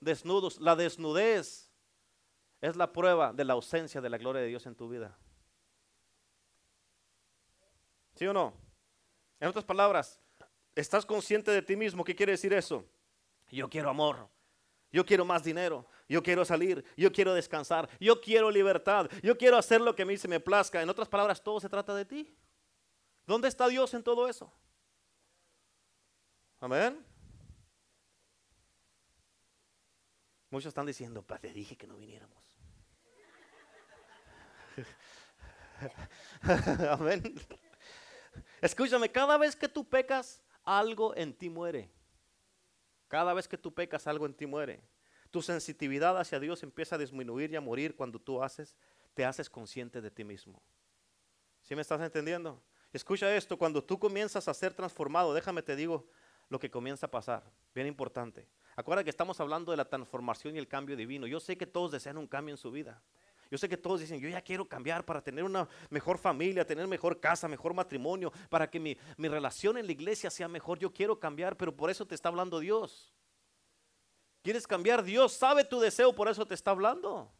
desnudos. La desnudez es la prueba de la ausencia de la gloria de Dios en tu vida. ¿Sí o no? En otras palabras, ¿Estás consciente de ti mismo? ¿Qué quiere decir eso? Yo quiero amor. Yo quiero más dinero. Yo quiero salir. Yo quiero descansar. Yo quiero libertad. Yo quiero hacer lo que a mí se me plazca. En otras palabras, todo se trata de ti. ¿Dónde está Dios en todo eso? Amén. Muchos están diciendo, pues te dije que no viniéramos. [laughs] Amén. Escúchame, cada vez que tú pecas, algo en ti muere. Cada vez que tú pecas, algo en ti muere. Tu sensitividad hacia Dios empieza a disminuir y a morir cuando tú haces, te haces consciente de ti mismo. ¿Sí me estás entendiendo? Escucha esto, cuando tú comienzas a ser transformado, déjame te digo lo que comienza a pasar, bien importante. Acuérdate que estamos hablando de la transformación y el cambio divino. Yo sé que todos desean un cambio en su vida. Yo sé que todos dicen, yo ya quiero cambiar para tener una mejor familia, tener mejor casa, mejor matrimonio, para que mi, mi relación en la iglesia sea mejor. Yo quiero cambiar, pero por eso te está hablando Dios. ¿Quieres cambiar? Dios sabe tu deseo, por eso te está hablando.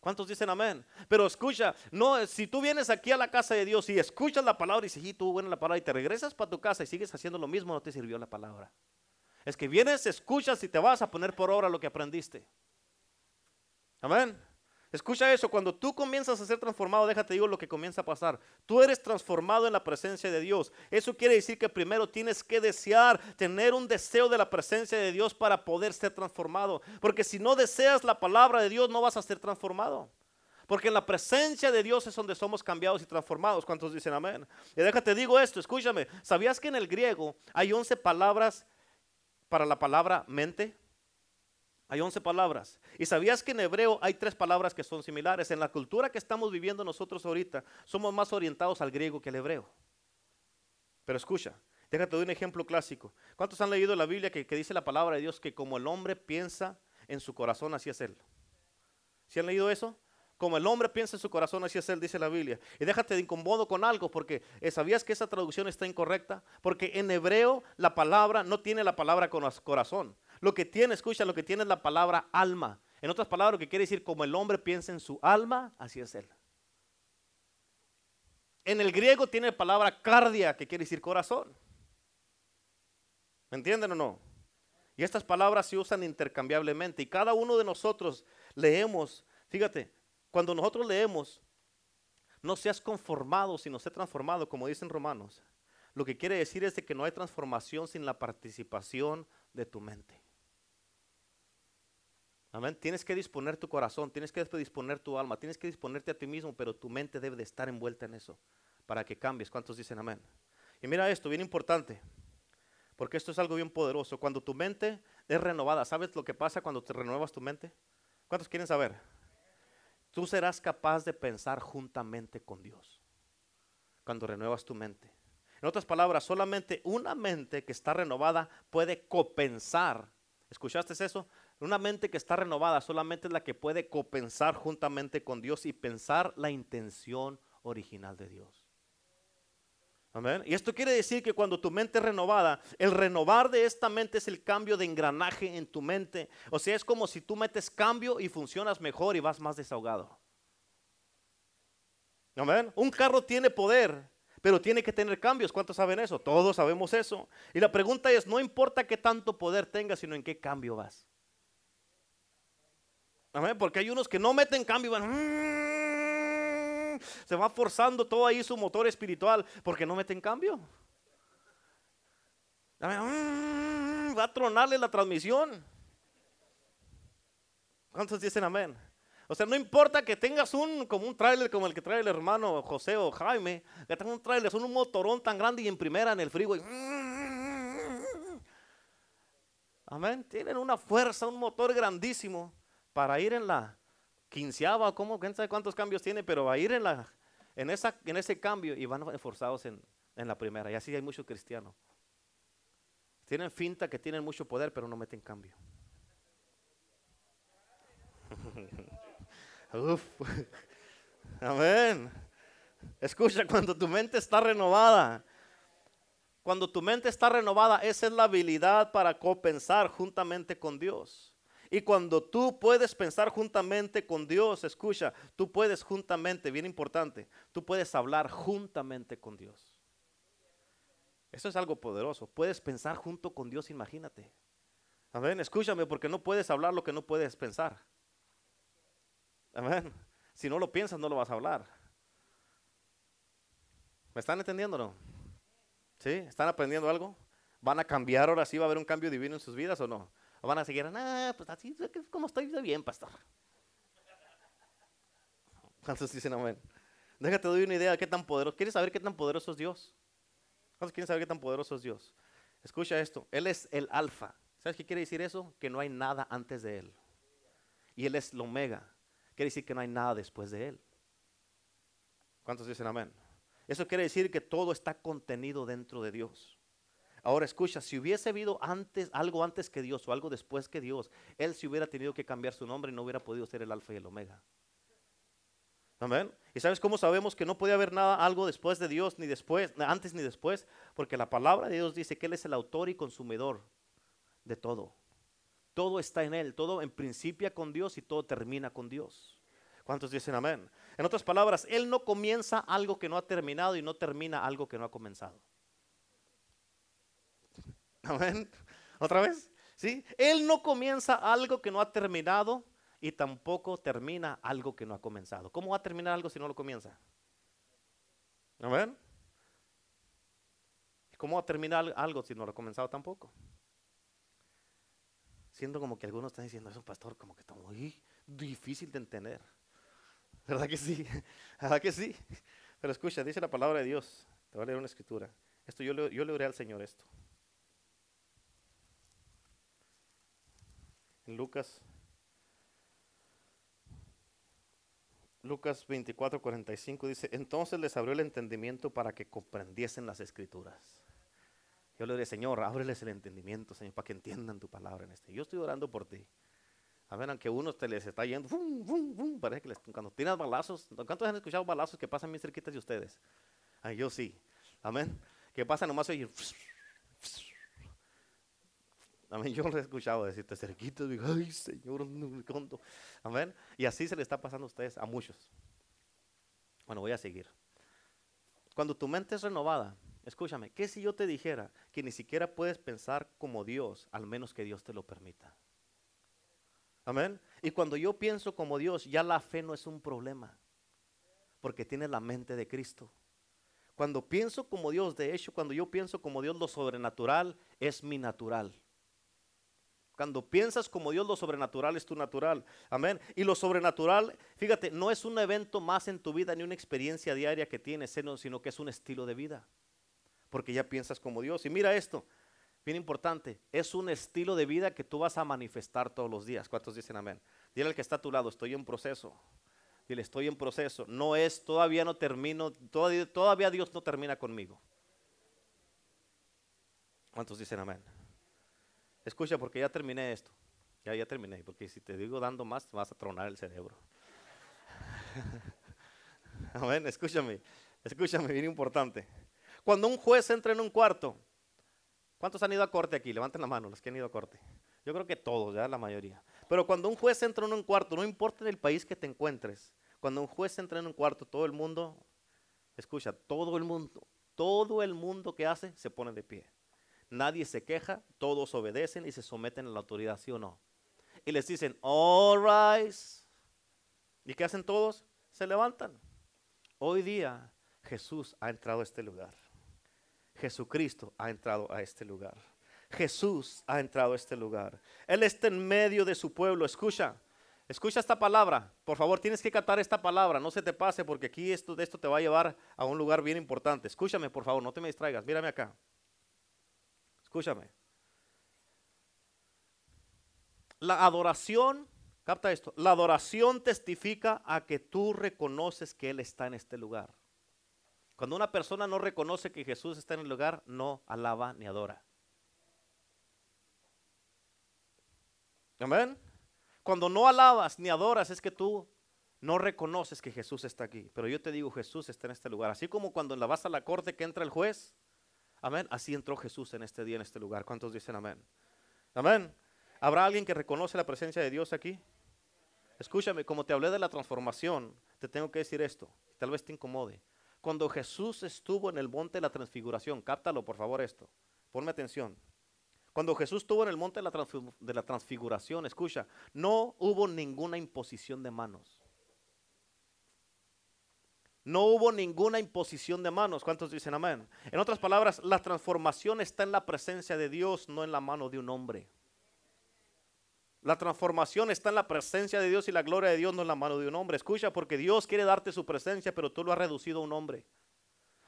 ¿Cuántos dicen amén? Pero escucha, no, si tú vienes aquí a la casa de Dios y escuchas la palabra y dices, tú buena la palabra y te regresas para tu casa y sigues haciendo lo mismo, no te sirvió la palabra. Es que vienes, escuchas y te vas a poner por obra lo que aprendiste. Amén. Escucha eso, cuando tú comienzas a ser transformado, déjate digo lo que comienza a pasar. Tú eres transformado en la presencia de Dios. Eso quiere decir que primero tienes que desear, tener un deseo de la presencia de Dios para poder ser transformado. Porque si no deseas la palabra de Dios, no vas a ser transformado. Porque en la presencia de Dios es donde somos cambiados y transformados. ¿Cuántos dicen amén? Y déjate digo esto, escúchame. ¿Sabías que en el griego hay 11 palabras para la palabra mente? Hay 11 palabras. ¿Y sabías que en hebreo hay tres palabras que son similares? En la cultura que estamos viviendo nosotros ahorita, somos más orientados al griego que al hebreo. Pero escucha, déjate de un ejemplo clásico. ¿Cuántos han leído la Biblia que, dice la palabra de Dios que como el hombre piensa en su corazón, así es él? ¿Sí han leído eso? Como el hombre piensa en su corazón, así es él, dice la Biblia. Y déjate de incomodo con algo, porque eh, ¿sabías que esa traducción está incorrecta? Porque en hebreo la palabra no tiene la palabra corazón. Lo que tiene, escucha, lo que tiene es la palabra alma. En otras palabras, lo que quiere decir, como el hombre piensa en su alma, así es él. En el griego tiene la palabra cardia, que quiere decir corazón. ¿Me entienden o no? Y estas palabras se usan intercambiablemente. Y cada uno de nosotros leemos, fíjate, cuando nosotros leemos, no seas conformado, sino sé transformado, como dicen romanos. Lo que quiere decir es que no hay transformación sin la participación de tu mente. Amén. Tienes que disponer tu corazón, tienes que disponer tu alma, tienes que disponerte a ti mismo, pero tu mente debe de estar envuelta en eso para que cambies. ¿Cuántos dicen amén? Y mira esto, bien importante, porque esto es algo bien poderoso. Cuando tu mente es renovada, ¿sabes lo que pasa cuando te renuevas tu mente? ¿Cuántos quieren saber? Tú serás capaz de pensar juntamente con Dios cuando renuevas tu mente. En otras palabras, solamente una mente que está renovada puede copensar. ¿Escuchaste eso? Una mente que está renovada solamente es la que puede copensar juntamente con Dios y pensar la intención original de Dios. Amén. Y esto quiere decir que cuando tu mente es renovada, el renovar de esta mente es el cambio de engranaje en tu mente. O sea, es como si tú metes cambio y funcionas mejor y vas más desahogado. Amén. Un carro tiene poder, pero tiene que tener cambios. ¿Cuántos saben eso? Todos sabemos eso. Y la pregunta es, no importa qué tanto poder tengas, sino en qué cambio vas. Porque hay unos que no meten cambio y van. Mm", se va forzando todo ahí su motor espiritual porque no meten cambio. Mm", va a tronarle la transmisión. ¿Cuántos dicen amén? O sea, no importa que tengas un como un tráiler como el que trae el hermano José o Jaime, que tenga un tráiler, son un motorón tan grande y en primera en el freeway. Mm". Amén. Tienen una fuerza, un motor grandísimo para ir en la quinceava, ¿cómo? ¿Quién sabe cuántos cambios tiene? Pero va a ir en, la, en, esa, en ese cambio y van esforzados en, en la primera. Y así hay muchos cristianos. Tienen finta que tienen mucho poder, pero no meten cambio. [laughs] Uf. Amén. Escucha, cuando tu mente está renovada, cuando tu mente está renovada, esa es la habilidad para compensar juntamente con Dios. Y cuando tú puedes pensar juntamente con Dios, escucha, tú puedes juntamente, bien importante, tú puedes hablar juntamente con Dios. Eso es algo poderoso. Puedes pensar junto con Dios, imagínate. Amén. Escúchame porque no puedes hablar lo que no puedes pensar. Amén. Si no lo piensas, no lo vas a hablar. ¿Me están entendiendo o no? ¿Sí? ¿Están aprendiendo algo? ¿Van a cambiar ahora sí? ¿Va a haber un cambio divino en sus vidas o no? ¿O van a seguir? Ah, pues así como estoy bien, pastor. ¿Cuántos dicen amén? Déjate doy una idea de qué tan poderoso. ¿Quieres saber qué tan poderoso es Dios? ¿Cuántos quieren saber qué tan poderoso es Dios? Escucha esto. Él es el alfa. ¿Sabes qué quiere decir eso? Que no hay nada antes de Él. Y Él es el omega. Quiere decir que no hay nada después de Él. ¿Cuántos dicen amén? Eso quiere decir que todo está contenido dentro de Dios. Ahora escucha, si hubiese habido antes, algo antes que Dios o algo después que Dios, Él se hubiera tenido que cambiar su nombre y no hubiera podido ser el alfa y el omega. Amén. ¿Y sabes cómo sabemos que no puede haber nada, algo después de Dios, ni después, antes ni después? Porque la palabra de Dios dice que Él es el autor y consumidor de todo. Todo está en Él, todo en principio con Dios y todo termina con Dios. ¿Cuántos dicen amén? En otras palabras, Él no comienza algo que no ha terminado y no termina algo que no ha comenzado. Amén. [laughs] ¿Otra vez? ¿Sí? Él no comienza algo que no ha terminado y tampoco termina algo que no ha comenzado. ¿Cómo va a terminar algo si no lo comienza? ¿Amén? ¿Cómo va a terminar algo si no lo ha comenzado tampoco? Siento como que algunos están diciendo, es un pastor como que está muy difícil de entender. ¿Verdad que sí? [laughs] ¿Verdad que sí? Pero escucha, dice la palabra de Dios. Te voy a leer una escritura. Esto yo yo le oré al Señor esto. Lucas Lucas 24, 45 dice, entonces les abrió el entendimiento para que comprendiesen las escrituras. Yo le diré, Señor, ábreles el entendimiento, Señor, para que entiendan tu palabra en este. Yo estoy orando por ti. A ver, aunque uno te les está yendo, parece que les, cuando tiras balazos, ¿cuántos han escuchado balazos que pasan bien cerquitas de ustedes? Ay, yo sí. Amén. Que pasa nomás oír. Amén. Yo lo he escuchado decirte cerquita, digo, ay Señor, no. Amén. Y así se le está pasando a ustedes, a muchos. Bueno, voy a seguir. Cuando tu mente es renovada, escúchame, ¿qué si yo te dijera que ni siquiera puedes pensar como Dios, al menos que Dios te lo permita? Amén. Y cuando yo pienso como Dios, ya la fe no es un problema, porque tienes la mente de Cristo. Cuando pienso como Dios, de hecho, cuando yo pienso como Dios, lo sobrenatural es mi natural. Cuando piensas como Dios, lo sobrenatural es tu natural. Amén. Y lo sobrenatural, fíjate, no es un evento más en tu vida ni una experiencia diaria que tienes, sino que es un estilo de vida. Porque ya piensas como Dios. Y mira esto, bien importante, es un estilo de vida que tú vas a manifestar todos los días. ¿Cuántos dicen amén? Dile al que está a tu lado, estoy en proceso. Dile, estoy en proceso. No es, todavía no termino, todavía, todavía Dios no termina conmigo. ¿Cuántos dicen amén? Escucha, porque ya terminé esto. Ya, ya terminé, porque si te digo dando más, vas a tronar el cerebro. [laughs] Amén, escúchame, escúchame, bien importante. Cuando un juez entra en un cuarto, ¿cuántos han ido a corte aquí? Levanten la mano los que han ido a corte. Yo creo que todos, ya la mayoría. Pero cuando un juez entra en un cuarto, no importa en el país que te encuentres, cuando un juez entra en un cuarto, todo el mundo, escucha, todo el mundo, todo el mundo que hace se pone de pie nadie se queja, todos obedecen y se someten a la autoridad, ¿sí o no? Y les dicen, all rise. ¿Y qué hacen todos? Se levantan. Hoy día Jesús ha entrado a este lugar. Jesucristo ha entrado a este lugar. Jesús ha entrado a este lugar. Él está en medio de su pueblo. Escucha, escucha esta palabra. Por favor, tienes que captar esta palabra. No se te pase porque aquí esto, esto te va a llevar a un lugar bien importante. Escúchame, por favor, no te me distraigas. Mírame acá. Escúchame. La adoración, capta esto, la adoración testifica a que tú reconoces que Él está en este lugar. Cuando una persona no reconoce que Jesús está en el lugar, no alaba ni adora. Amén. Cuando no alabas ni adoras es que tú no reconoces que Jesús está aquí. Pero yo te digo, Jesús está en este lugar. Así como cuando la vas a la corte que entra el juez, Amén. Así entró Jesús en este día, en este lugar. ¿Cuántos dicen amén? Amén. ¿Habrá alguien que reconoce la presencia de Dios aquí? Escúchame, como te hablé de la transformación, te tengo que decir esto. Tal vez te incomode. Cuando Jesús estuvo en el monte de la transfiguración, cáptalo por favor esto, ponme atención. Cuando Jesús estuvo en el monte de la, transfiguración, escucha, no hubo ninguna imposición de manos. No hubo ninguna imposición de manos. ¿Cuántos dicen amén? En otras palabras, la transformación está en la presencia de Dios, no en la mano de un hombre. La transformación está en la presencia de Dios y la gloria de Dios, no en la mano de un hombre. Escucha, porque Dios quiere darte su presencia, pero tú lo has reducido a un hombre.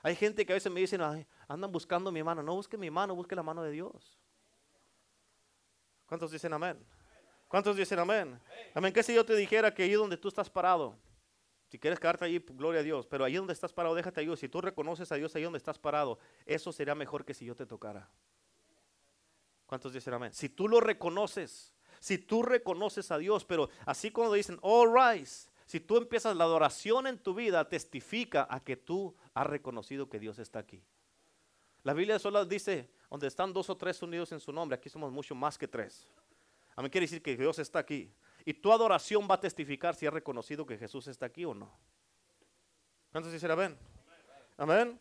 Hay gente que a veces me dicen, "Ay, andan buscando mi mano. No busque mi mano, busque la mano de Dios. ¿Cuántos dicen amén? ¿Cuántos dicen amén? Amén. ¿Qué si yo te dijera que ahí donde tú estás parado, si quieres quedarte allí, pues, gloria a Dios, pero ahí donde estás parado, déjate a Dios. Si tú reconoces a Dios ahí donde estás parado, eso sería mejor que si yo te tocara. ¿Cuántos dicen amén? Si tú lo reconoces, si tú reconoces a Dios, pero así cuando dicen, all rise, si tú empiezas la adoración en tu vida, testifica a que tú has reconocido que Dios está aquí. La Biblia solo dice, donde están dos o tres unidos en su nombre, aquí somos mucho más que tres. A mí quiere decir que Dios está aquí. Y tu adoración va a testificar si has reconocido que Jesús está aquí o no. ¿Cuántos dicen amén? Amén.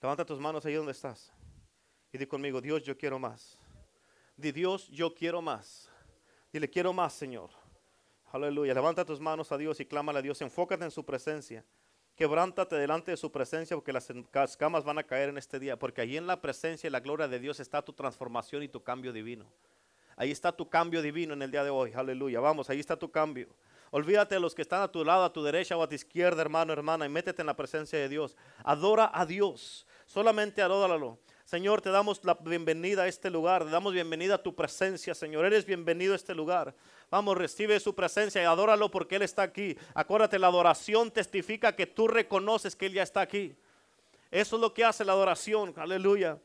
Levanta tus manos ahí donde estás. Y di conmigo, Dios, yo quiero más. Di Dios, yo quiero más. Dile, quiero más, Señor. Aleluya. Levanta tus manos a Dios y clámale a Dios. Enfócate en su presencia. Quebrántate delante de su presencia porque las escamas van a caer en este día. Porque allí en la presencia y la gloria de Dios está tu transformación y tu cambio divino. Ahí está tu cambio divino en el día de hoy. Aleluya. Vamos, ahí está tu cambio. Olvídate de los que están a tu lado, a tu derecha o a tu izquierda, hermano, hermana, y métete en la presencia de Dios. Adora a Dios. Solamente adóralo. Señor, te damos la bienvenida a este lugar. Te damos bienvenida a tu presencia, Señor. Eres bienvenido a este lugar. Vamos, recibe su presencia y adóralo porque Él está aquí. Acuérdate, la adoración testifica que tú reconoces que Él ya está aquí. Eso es lo que hace la adoración. Aleluya.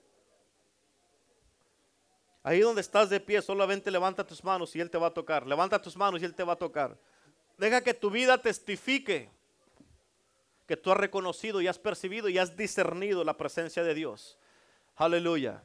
Ahí donde estás de pie, solamente levanta tus manos y Él te va a tocar. Levanta tus manos y Él te va a tocar. Deja que tu vida testifique que tú has reconocido y has percibido y has discernido la presencia de Dios. Aleluya.